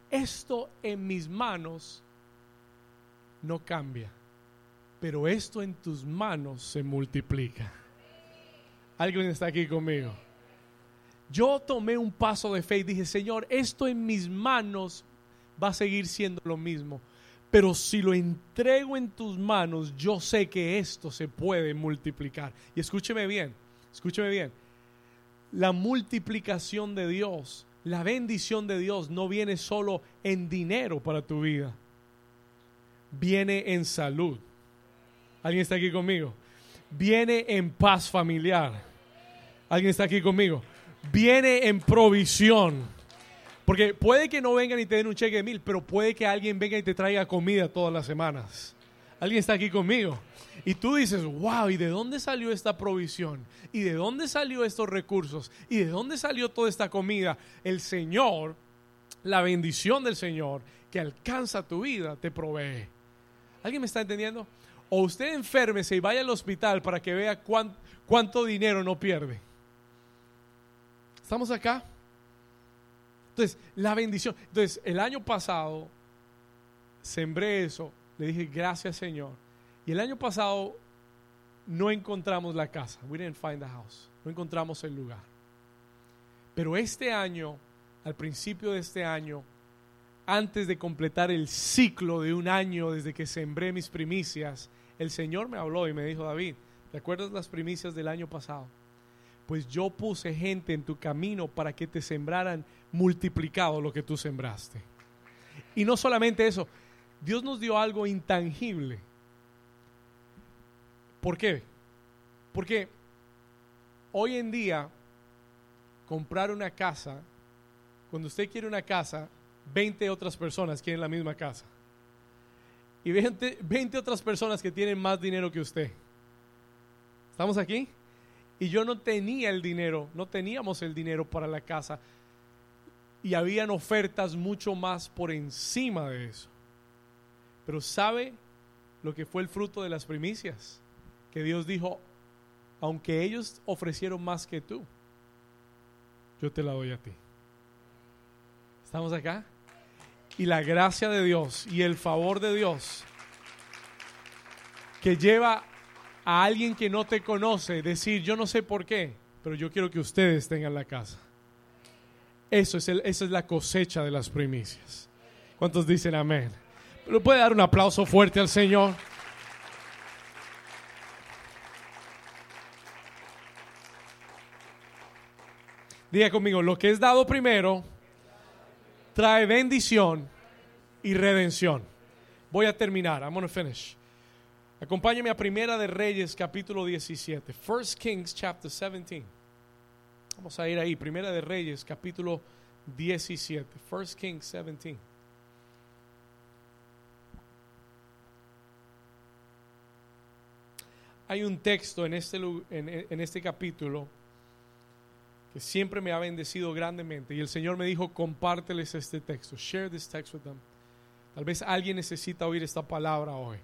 Esto en mis manos no cambia pero esto en tus manos se multiplica. ¿Alguien está aquí conmigo? Yo tomé un paso de fe y dije, Señor, esto en mis manos va a seguir siendo lo mismo. Pero si lo entrego en tus manos, yo sé que esto se puede multiplicar. Y escúcheme bien, escúcheme bien. La multiplicación de Dios, la bendición de Dios no viene solo en dinero para tu vida. Viene en salud ¿Alguien está aquí conmigo? Viene en paz familiar. ¿Alguien está aquí conmigo? Viene en provisión. Porque puede que no vengan y te den un cheque de mil, pero puede que alguien venga y te traiga comida todas las semanas. ¿Alguien está aquí conmigo? Y tú dices, wow, ¿y de dónde salió esta provisión? ¿Y de dónde salió estos recursos? ¿Y de dónde salió toda esta comida? El Señor, la bendición del Señor que alcanza tu vida, te provee. ¿Alguien me está entendiendo? O usted enférmese y vaya al hospital para que vea cuánto, dinero no pierde. ¿Estamos acá? Entonces, la bendición. Entonces, el año pasado sembré eso, le dije gracias Señor. Y el año pasado no encontramos la casa. We didn't find the house. No encontramos el lugar. Pero este año, al principio de este año, antes de completar el ciclo de un año desde que sembré mis primicias, el Señor me habló y me dijo, David, ¿te acuerdas las primicias del año pasado? pues yo puse gente en tu camino para que te sembraran multiplicado lo que tú sembraste. Y no solamente eso, Dios nos dio algo intangible. ¿Por qué? Porque hoy en día comprar una casa, cuando usted quiere una casa, 20 otras personas quieren la misma casa. Y 20, 20 otras personas que tienen más dinero que usted. ¿Estamos aquí? Y yo no tenía el dinero, no teníamos el dinero para la casa. Y habían ofertas mucho más por encima de eso. Pero ¿sabe lo que fue el fruto de las primicias? Que Dios dijo, aunque ellos ofrecieron más que tú, yo te la doy a ti. ¿Estamos acá? Y la gracia de Dios y el favor de Dios que lleva a alguien que no te conoce decir, yo no sé por qué, pero yo quiero que ustedes tengan la casa. Eso es el, esa es la cosecha de las primicias. ¿Cuántos dicen amén? ¿Pero puede dar un aplauso fuerte al Señor? Diga conmigo, lo que es dado primero trae bendición y redención. Voy a terminar. I'm going to finish. Acompáñame a Primera de Reyes capítulo 17. First Kings chapter 17. Vamos a ir ahí. Primera de Reyes capítulo 17. First Kings 17. Hay un texto en este, en este capítulo que siempre me ha bendecido grandemente y el Señor me dijo, compárteles este texto. Share this text with them. Tal vez alguien necesita oír esta palabra hoy.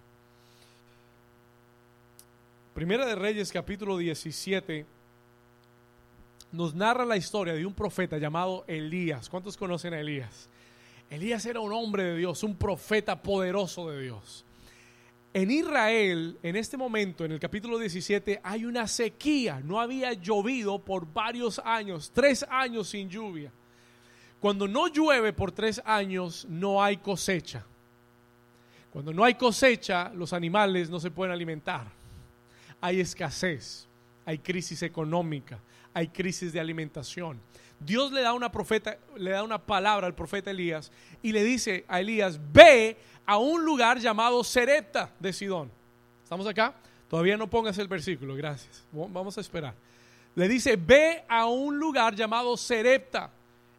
Primera de Reyes capítulo 17 nos narra la historia de un profeta llamado Elías. ¿Cuántos conocen a Elías? Elías era un hombre de Dios, un profeta poderoso de Dios. En Israel, en este momento, en el capítulo 17, hay una sequía. No había llovido por varios años, tres años sin lluvia. Cuando no llueve por tres años, no hay cosecha. Cuando no hay cosecha, los animales no se pueden alimentar hay escasez, hay crisis económica, hay crisis de alimentación. Dios le da una profeta, le da una palabra al profeta Elías y le dice a Elías, ve a un lugar llamado Serepta de Sidón. ¿Estamos acá? Todavía no pongas el versículo, gracias. Vamos a esperar. Le dice, ve a un lugar llamado Serepta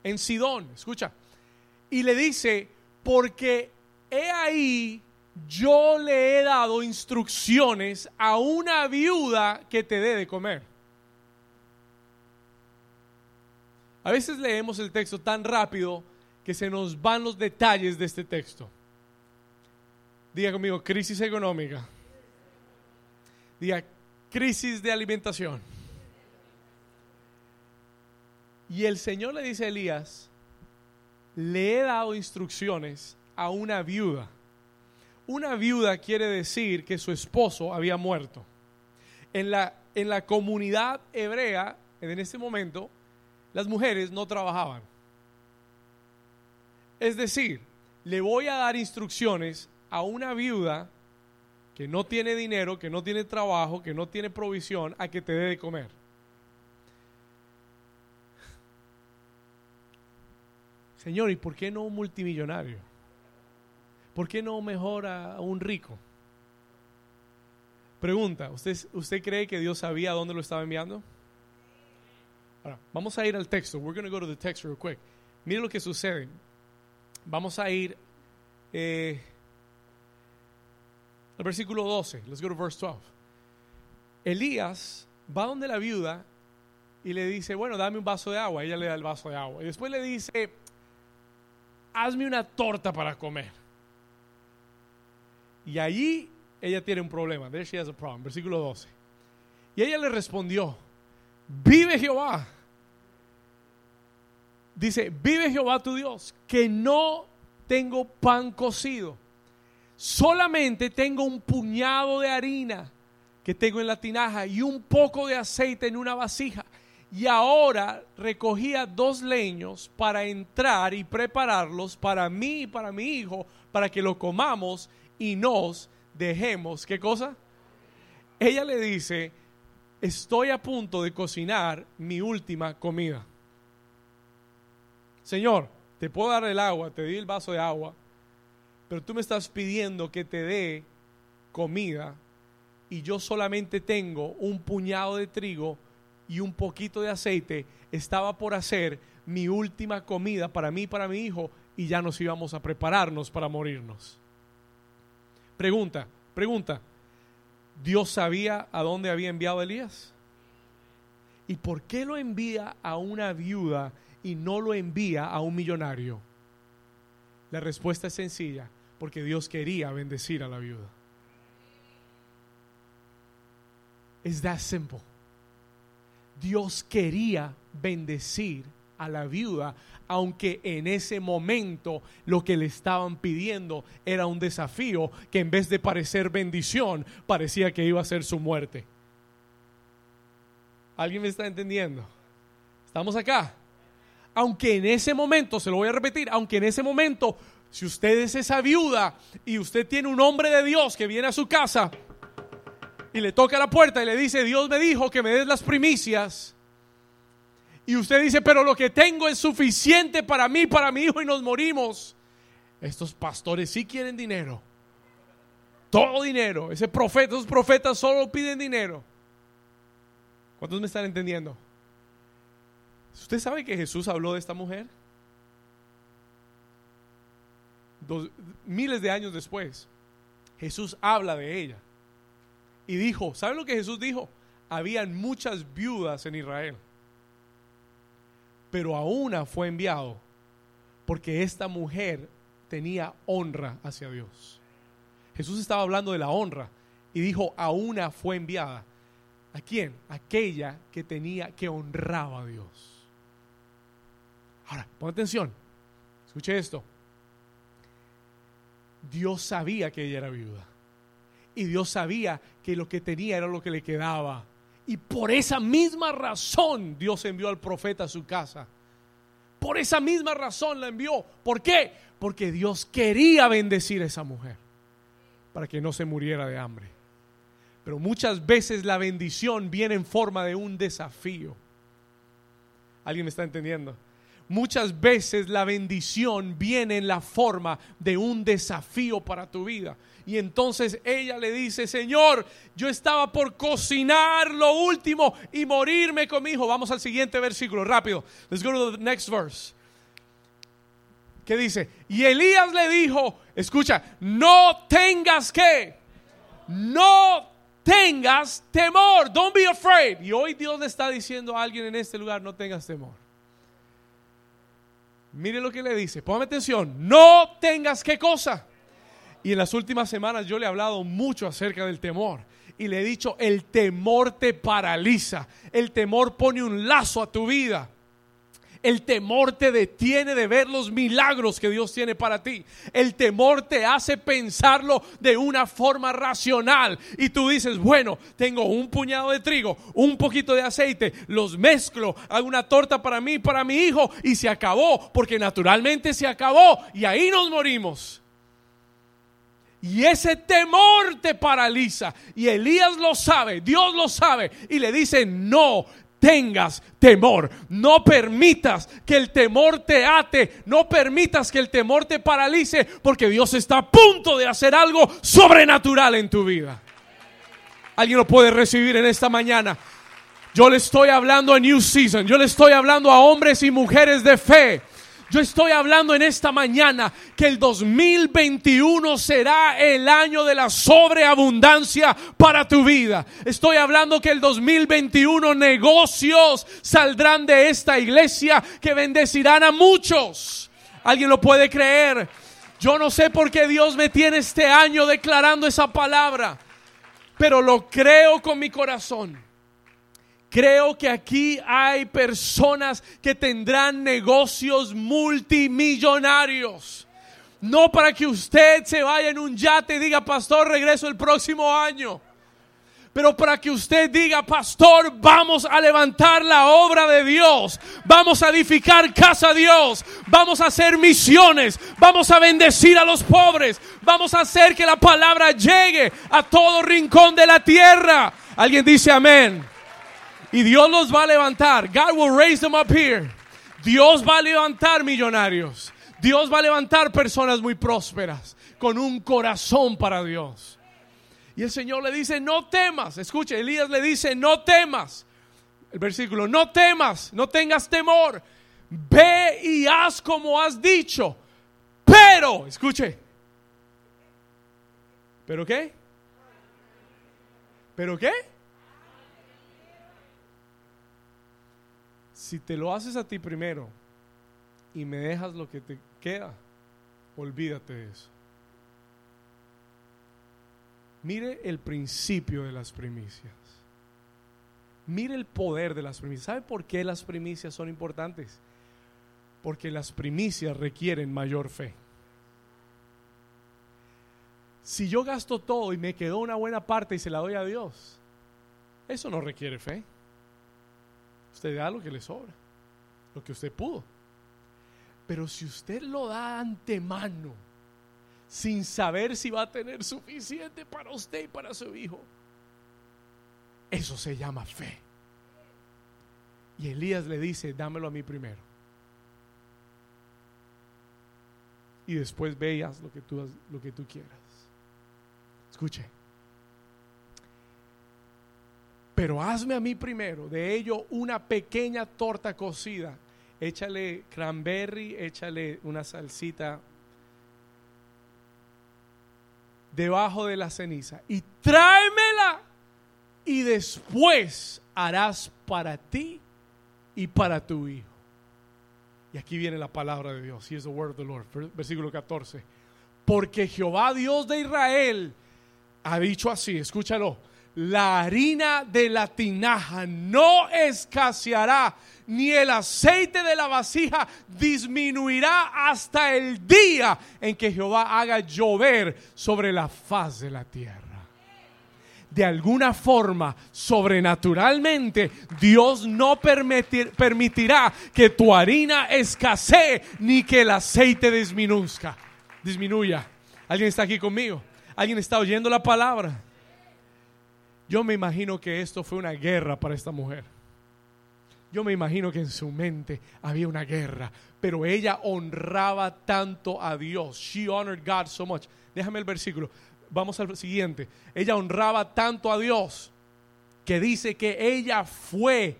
en Sidón. Escucha. Y le dice, porque he ahí yo le he dado instrucciones a una viuda que te dé de comer. A veces leemos el texto tan rápido que se nos van los detalles de este texto. Diga conmigo, crisis económica. Diga, crisis de alimentación. Y el Señor le dice a Elías, le he dado instrucciones a una viuda una viuda quiere decir que su esposo había muerto. En la, en la comunidad hebrea, en ese momento, las mujeres no trabajaban. Es decir, le voy a dar instrucciones a una viuda que no tiene dinero, que no tiene trabajo, que no tiene provisión, a que te dé de comer. Señor, ¿y por qué no un multimillonario? ¿por qué no mejora a un rico? Pregunta, ¿usted, ¿usted cree que Dios sabía dónde lo estaba enviando? Vamos a ir al texto. We're going to go to the text real quick. Mire lo que sucede. Vamos a ir eh, al versículo 12. Let's go to verse 12. Elías va donde la viuda y le dice, bueno, dame un vaso de agua. Ella le da el vaso de agua. Y después le dice, hazme una torta para comer. Y allí ella tiene un problema. There she has a problem. Versículo 12. Y ella le respondió, vive Jehová. Dice, vive Jehová tu Dios, que no tengo pan cocido. Solamente tengo un puñado de harina que tengo en la tinaja y un poco de aceite en una vasija. Y ahora recogía dos leños para entrar y prepararlos para mí y para mi hijo, para que lo comamos y nos dejemos, ¿qué cosa? Ella le dice, estoy a punto de cocinar mi última comida. Señor, te puedo dar el agua, te di el vaso de agua, pero tú me estás pidiendo que te dé comida y yo solamente tengo un puñado de trigo y un poquito de aceite. Estaba por hacer mi última comida para mí y para mi hijo y ya nos íbamos a prepararnos para morirnos. Pregunta, pregunta. ¿Dios sabía a dónde había enviado a Elías? ¿Y por qué lo envía a una viuda y no lo envía a un millonario? La respuesta es sencilla, porque Dios quería bendecir a la viuda. Es that simple. Dios quería bendecir a la viuda, aunque en ese momento lo que le estaban pidiendo era un desafío que en vez de parecer bendición, parecía que iba a ser su muerte. ¿Alguien me está entendiendo? ¿Estamos acá? Aunque en ese momento, se lo voy a repetir, aunque en ese momento, si usted es esa viuda y usted tiene un hombre de Dios que viene a su casa y le toca la puerta y le dice, Dios me dijo que me des las primicias, y usted dice, pero lo que tengo es suficiente para mí, para mi hijo y nos morimos. Estos pastores sí quieren dinero. Todo dinero. Ese profeta, esos profetas solo piden dinero. ¿Cuántos me están entendiendo? ¿Usted sabe que Jesús habló de esta mujer? miles de años después, Jesús habla de ella. Y dijo, ¿sabe lo que Jesús dijo? Habían muchas viudas en Israel pero a una fue enviado porque esta mujer tenía honra hacia Dios. Jesús estaba hablando de la honra y dijo, a una fue enviada. ¿A quién? Aquella que tenía, que honraba a Dios. Ahora, pon atención, escuche esto. Dios sabía que ella era viuda. Y Dios sabía que lo que tenía era lo que le quedaba. Y por esa misma razón Dios envió al profeta a su casa. Por esa misma razón la envió. ¿Por qué? Porque Dios quería bendecir a esa mujer para que no se muriera de hambre. Pero muchas veces la bendición viene en forma de un desafío. ¿Alguien me está entendiendo? Muchas veces la bendición viene en la forma de un desafío para tu vida. Y entonces ella le dice, Señor, yo estaba por cocinar lo último y morirme con hijo. Vamos al siguiente versículo, rápido. Let's go to the next verse. ¿Qué dice? Y Elías le dijo, escucha, no tengas que, no tengas temor, don't be afraid. Y hoy Dios le está diciendo a alguien en este lugar, no tengas temor. Mire lo que le dice, ponme atención, no tengas qué cosa y en las últimas semanas yo le he hablado mucho acerca del temor. Y le he dicho, el temor te paraliza. El temor pone un lazo a tu vida. El temor te detiene de ver los milagros que Dios tiene para ti. El temor te hace pensarlo de una forma racional. Y tú dices, bueno, tengo un puñado de trigo, un poquito de aceite, los mezclo, hago una torta para mí, para mi hijo, y se acabó, porque naturalmente se acabó. Y ahí nos morimos. Y ese temor te paraliza. Y Elías lo sabe, Dios lo sabe. Y le dice, no tengas temor. No permitas que el temor te ate. No permitas que el temor te paralice. Porque Dios está a punto de hacer algo sobrenatural en tu vida. Alguien lo puede recibir en esta mañana. Yo le estoy hablando a New Season. Yo le estoy hablando a hombres y mujeres de fe yo estoy hablando en esta mañana que el 2021 será el año de la sobreabundancia para tu vida. Estoy hablando que el 2021 negocios saldrán de esta iglesia que bendecirán a muchos. ¿Alguien lo puede creer? Yo no sé por qué Dios me tiene este año declarando esa palabra, pero lo creo con mi corazón. Creo que aquí hay personas que tendrán negocios multimillonarios. No para que usted se vaya en un yate y diga, pastor, regreso el próximo año. Pero para que usted diga, pastor, vamos a levantar la obra de Dios. Vamos a edificar casa a Dios. Vamos a hacer misiones. Vamos a bendecir a los pobres. Vamos a hacer que la palabra llegue a todo rincón de la tierra. Alguien dice amén. Y Dios los va a levantar. God will raise them up here. Dios va a levantar millonarios. Dios va a levantar personas muy prósperas con un corazón para Dios. Y el Señor le dice, no temas. Escuche, Elías le dice, no temas. El versículo, no temas, no tengas temor. Ve y haz como has dicho. Pero, escuche. ¿Pero qué? ¿Pero qué? Si te lo haces a ti primero y me dejas lo que te queda, olvídate de eso. Mire el principio de las primicias. Mire el poder de las primicias. ¿Sabe por qué las primicias son importantes? Porque las primicias requieren mayor fe. Si yo gasto todo y me quedó una buena parte y se la doy a Dios, eso no requiere fe. Usted da lo que le sobra, lo que usted pudo. Pero si usted lo da antemano, sin saber si va a tener suficiente para usted y para su hijo, eso se llama fe. Y Elías le dice, dámelo a mí primero. Y después veas lo que tú, lo que tú quieras. Escuche. Pero hazme a mí primero de ello una pequeña torta cocida. Échale cranberry, échale una salsita debajo de la ceniza y tráemela y después harás para ti y para tu hijo. Y aquí viene la palabra de Dios. Here's the word of the Lord. Versículo 14. Porque Jehová Dios de Israel ha dicho así, escúchalo, la harina de la tinaja no escaseará, ni el aceite de la vasija disminuirá hasta el día en que Jehová haga llover sobre la faz de la tierra. De alguna forma, sobrenaturalmente, Dios no permitirá que tu harina escasee ni que el aceite disminuzca, disminuya. ¿Alguien está aquí conmigo? ¿Alguien está oyendo la palabra? Yo me imagino que esto fue una guerra para esta mujer. Yo me imagino que en su mente había una guerra, pero ella honraba tanto a Dios. She honored God so much. Déjame el versículo. Vamos al siguiente. Ella honraba tanto a Dios que dice que ella fue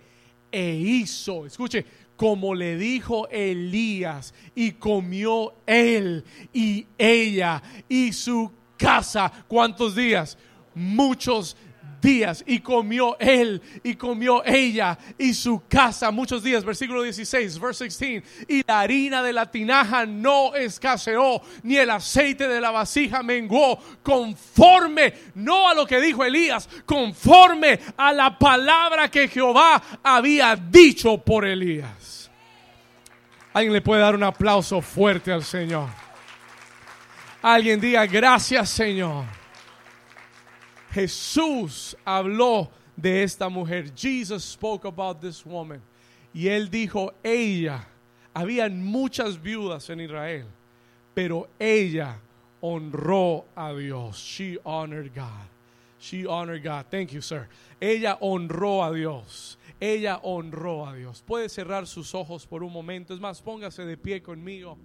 e hizo. Escuche, como le dijo Elías, y comió él y ella y su casa. ¿Cuántos días? Muchos días. Y comió él y comió ella y su casa muchos días. Versículo 16, verse 16. Y la harina de la tinaja no escaseó, ni el aceite de la vasija menguó, conforme, no a lo que dijo Elías, conforme a la palabra que Jehová había dicho por Elías. Alguien le puede dar un aplauso fuerte al Señor. Alguien diga gracias Señor. Jesús habló de esta mujer. Jesus spoke about this woman. Y él dijo, ella, habían muchas viudas en Israel, pero ella honró a Dios. She honored God. She honored God. Thank you, sir. Ella honró a Dios. Ella honró a Dios. Puede cerrar sus ojos por un momento. Es más, póngase de pie conmigo.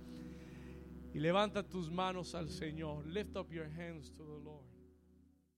Y levanta tus manos al Señor. Lift up your hands to the Lord.